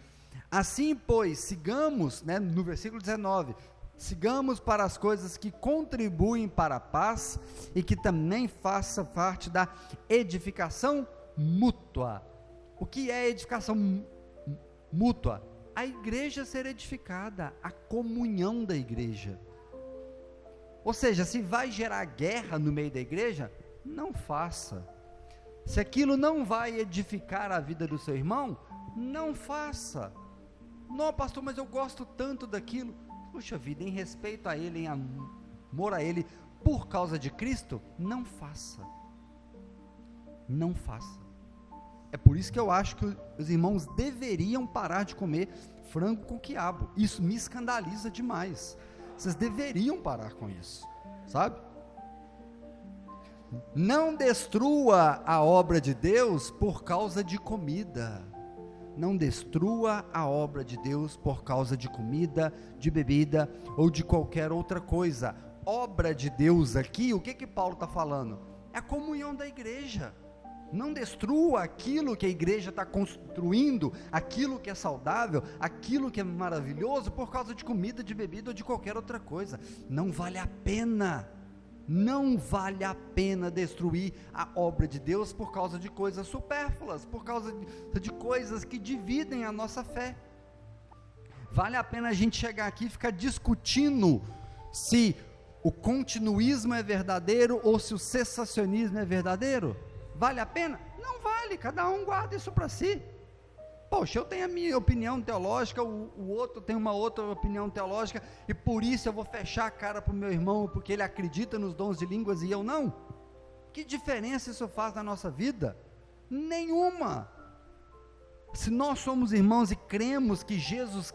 Assim, pois, sigamos, né, no versículo 19, sigamos para as coisas que contribuem para a paz e que também faça parte da edificação mútua. O que é edificação mútua? A igreja ser edificada, a comunhão da igreja. Ou seja, se vai gerar guerra no meio da igreja, não faça. Se aquilo não vai edificar a vida do seu irmão, não faça. Não, pastor, mas eu gosto tanto daquilo. Puxa vida, em respeito a ele, em amor a ele, por causa de Cristo, não faça. Não faça. É por isso que eu acho que os irmãos deveriam parar de comer frango com quiabo. Isso me escandaliza demais. Vocês deveriam parar com isso, sabe? Não destrua a obra de Deus por causa de comida. Não destrua a obra de Deus por causa de comida, de bebida ou de qualquer outra coisa. Obra de Deus aqui, o que que Paulo está falando? É a comunhão da igreja. Não destrua aquilo que a igreja está construindo, aquilo que é saudável, aquilo que é maravilhoso, por causa de comida, de bebida ou de qualquer outra coisa. Não vale a pena não vale a pena destruir a obra de Deus por causa de coisas supérfluas, por causa de, de, coisas que dividem a nossa fé. Vale a pena a gente chegar aqui e ficar discutindo se o continuismo é verdadeiro ou se o cessacionismo é verdadeiro? Vale a pena? Não vale, cada um guarda isso para si. Poxa, eu tenho a minha opinião teológica, o, o, outro tem uma outra opinião teológica, e por isso eu vou fechar a cara para o meu irmão, porque ele acredita nos dons de línguas e eu não? Que diferença isso faz na nossa vida? Nenhuma. Se nós somos irmãos e cremos que Jesus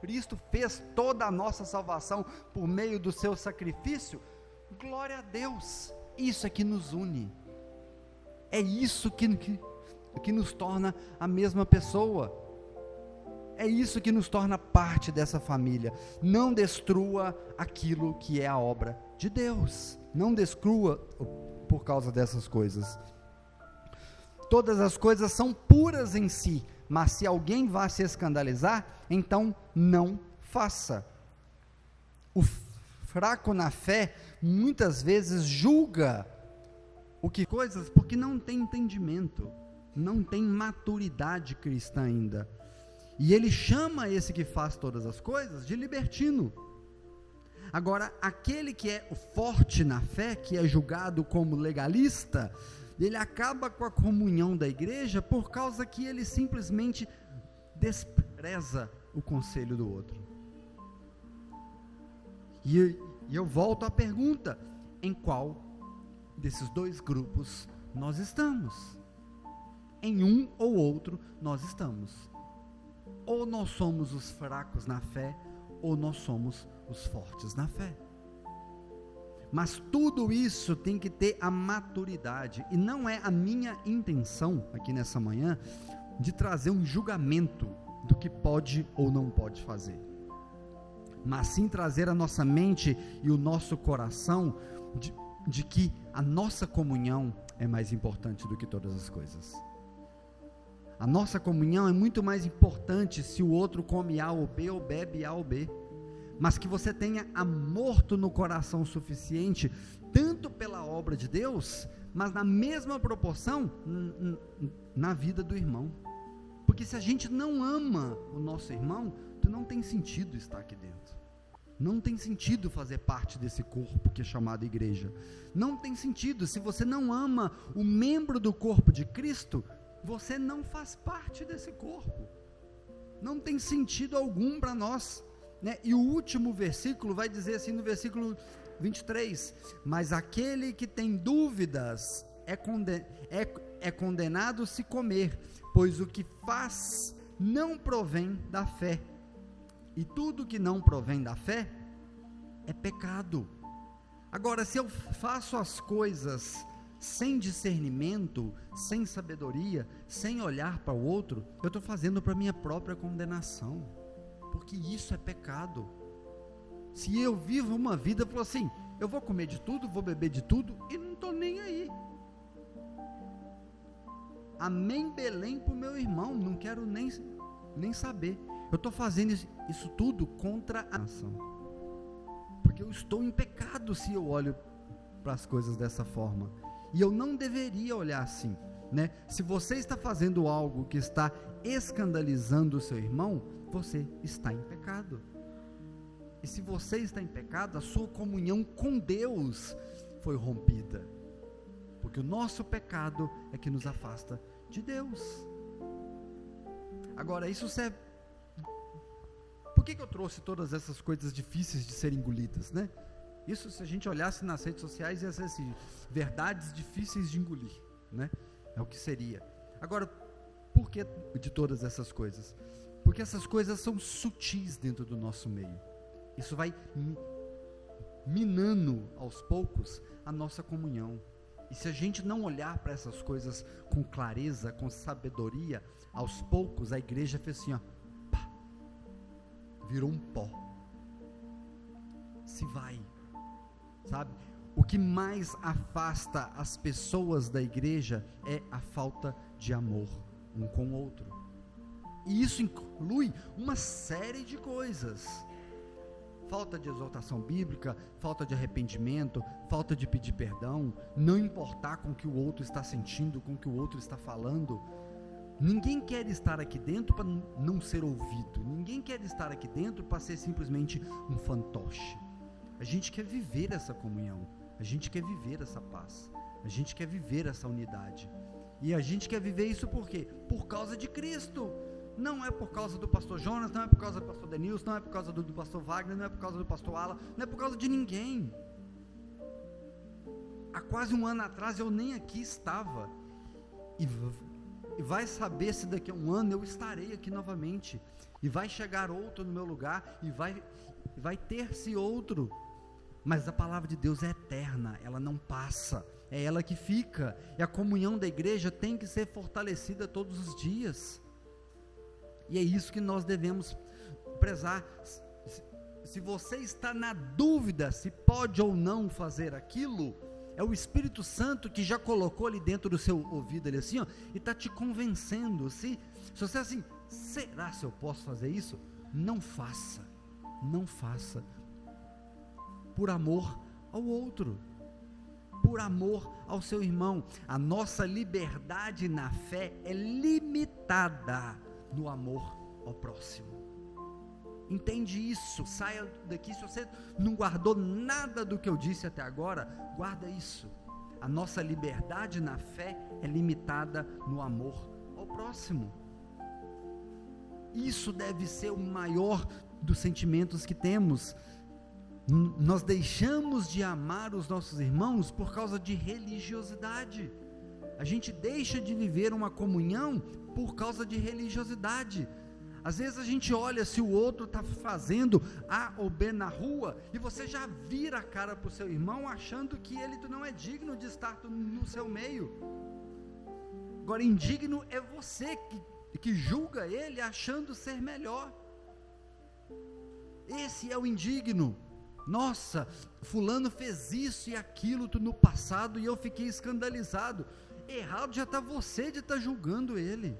Cristo fez toda a nossa salvação por meio do seu sacrifício, glória a Deus. Isso é que nos une. É isso que, que que nos torna a mesma pessoa. É isso que nos torna parte dessa família. Não destrua aquilo que é a obra de Deus. Não destrua por causa dessas coisas. Todas as coisas são puras em si, mas se alguém vai se escandalizar, então não faça. O fraco na fé muitas vezes julga o que coisas porque não tem entendimento não tem maturidade cristã ainda. E ele chama esse que faz todas as coisas de libertino. Agora, aquele que é forte na fé, que é julgado como legalista, ele acaba com a comunhão da igreja por causa que ele simplesmente despreza o conselho do outro. E eu volto à pergunta: em qual desses dois grupos nós estamos? Em um ou outro nós estamos. Ou nós somos os fracos na fé, ou nós somos os fortes na fé. Mas tudo isso tem que ter a maturidade, e não é a minha intenção aqui nessa manhã de trazer um julgamento do que pode ou não pode fazer, mas sim trazer a nossa mente e o nosso coração de, de que a nossa comunhão é mais importante do que todas as coisas. A nossa comunhão é muito mais importante se o outro come A ou B ou bebe A ou B. Mas que você tenha amor no coração suficiente, tanto pela obra de Deus, mas na mesma proporção na vida do irmão. Porque se a gente não ama o nosso irmão, não tem sentido estar aqui dentro. Não tem sentido fazer parte desse corpo que é chamado igreja. Não tem sentido. Se você não ama o membro do corpo de Cristo, você não faz parte desse corpo. Não tem sentido algum para nós. Né? E o último versículo vai dizer assim no versículo 23: Mas aquele que tem dúvidas é, conden é, é condenado se comer, pois o que faz não provém da fé. E tudo que não provém da fé é pecado. Agora, se eu faço as coisas sem discernimento, sem sabedoria, sem olhar para o outro, eu estou fazendo para minha própria condenação, porque isso é pecado. Se eu vivo uma vida, eu falo assim, eu vou comer de tudo, vou beber de tudo e não estou nem aí. Amém Belém para o meu irmão, não quero nem, nem saber. Eu estou fazendo isso, tudo contra a nação. Porque eu estou em pecado se eu olho para as coisas dessa forma. E eu não deveria olhar assim. Né? Se você está fazendo algo que está escandalizando o seu irmão, você está em pecado. E se você está em pecado, a sua comunhão com Deus foi rompida. Porque o nosso pecado é que nos afasta de Deus. Agora, isso serve. Por que, que eu trouxe todas essas coisas difíceis de serem engolidas, né? Isso, se a gente olhasse nas redes sociais, ia ser assim: verdades difíceis de engolir, né? É o que seria. Agora, por que de todas essas coisas? Porque essas coisas são sutis dentro do nosso meio. Isso vai minando aos poucos a nossa comunhão. E se a gente não olhar para essas coisas com clareza, com sabedoria, aos poucos a igreja fez assim, ó, pá, virou um pó. Se vai, sabe? O que mais afasta as pessoas da igreja é a falta de amor um com o outro. E isso inclui uma série de coisas. Falta de exaltação bíblica, falta de arrependimento, falta de pedir perdão, não importar com o que o outro está sentindo, com o que o outro está falando. Ninguém quer estar aqui dentro para não ser ouvido. Ninguém quer estar aqui dentro para ser simplesmente um fantoche. A gente quer viver essa comunhão. A gente quer viver essa paz. A gente quer viver essa unidade. E a gente quer viver isso por quê? Por causa de Cristo. Não é por causa do pastor Jonas, não é por causa do pastor Denilson, não é por causa do, do pastor Wagner, não é por causa do pastor Ala, não é por causa de ninguém. Há quase um ano atrás eu nem aqui estava. E, e vai saber se daqui a um ano eu estarei aqui novamente. E vai chegar outro no meu lugar e vai, vai ter-se outro mas a palavra de Deus é eterna, ela não passa, é ela que fica. E a comunhão da igreja tem que ser fortalecida todos os dias. E é isso que nós devemos prezar. Se você está na dúvida se pode ou não fazer aquilo, é o Espírito Santo que já colocou ali dentro do seu ouvido, ali assim, ó, e está te convencendo. Se, se você assim, será se eu posso fazer isso? Não faça, não faça por amor ao outro, por amor ao seu irmão. A nossa liberdade na fé é limitada no amor ao próximo. Entende isso, saia daqui. Se você não guardou nada do que eu disse até agora, guarda isso. A nossa liberdade na fé é limitada no amor ao próximo. Isso deve ser o maior dos sentimentos que temos nós deixamos de amar os nossos irmãos por causa de religiosidade. A gente deixa de viver uma comunhão por causa de religiosidade. Às vezes a gente olha se o outro está fazendo A ou B na rua e você já vira a cara para o seu irmão achando que ele não é digno de estar no seu meio. Agora, indigno é você que, que julga ele achando ser melhor. Esse é o indigno. Nossa, fulano fez isso e aquilo no passado e eu fiquei escandalizado. Errado já está você de estar tá julgando ele.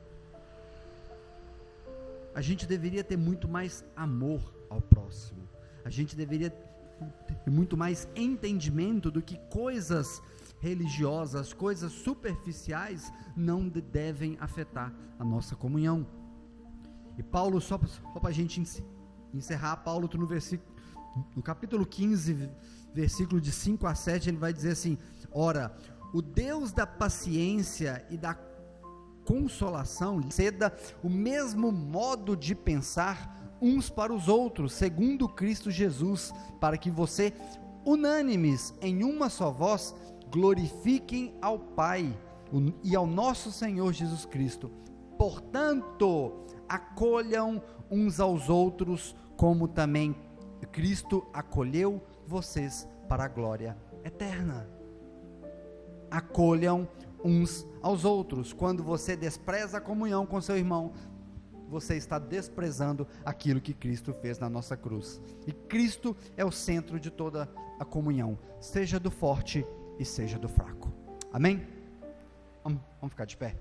A gente deveria ter muito mais amor ao próximo. A gente deveria ter muito mais entendimento do que coisas religiosas, coisas superficiais não devem afetar a nossa comunhão. E Paulo, só, para a gente encerrar, Paulo, no versículo No capítulo 15, versículo de 5 a 7, ele vai dizer assim: Ora, o Deus da paciência e da consolação ceda o mesmo modo de pensar uns para os outros, segundo Cristo Jesus, para que você, unânimes em uma só voz, glorifiquem ao Pai e ao nosso Senhor Jesus Cristo. Portanto, acolham uns aos outros, como também Cristo acolheu vocês para a glória eterna. Acolham uns aos outros. Quando você despreza a comunhão com seu irmão, você está desprezando aquilo que Cristo fez na nossa cruz. E Cristo é o centro de toda a comunhão, seja do forte e seja do fraco. Amém? Vamos, vamos ficar de pé.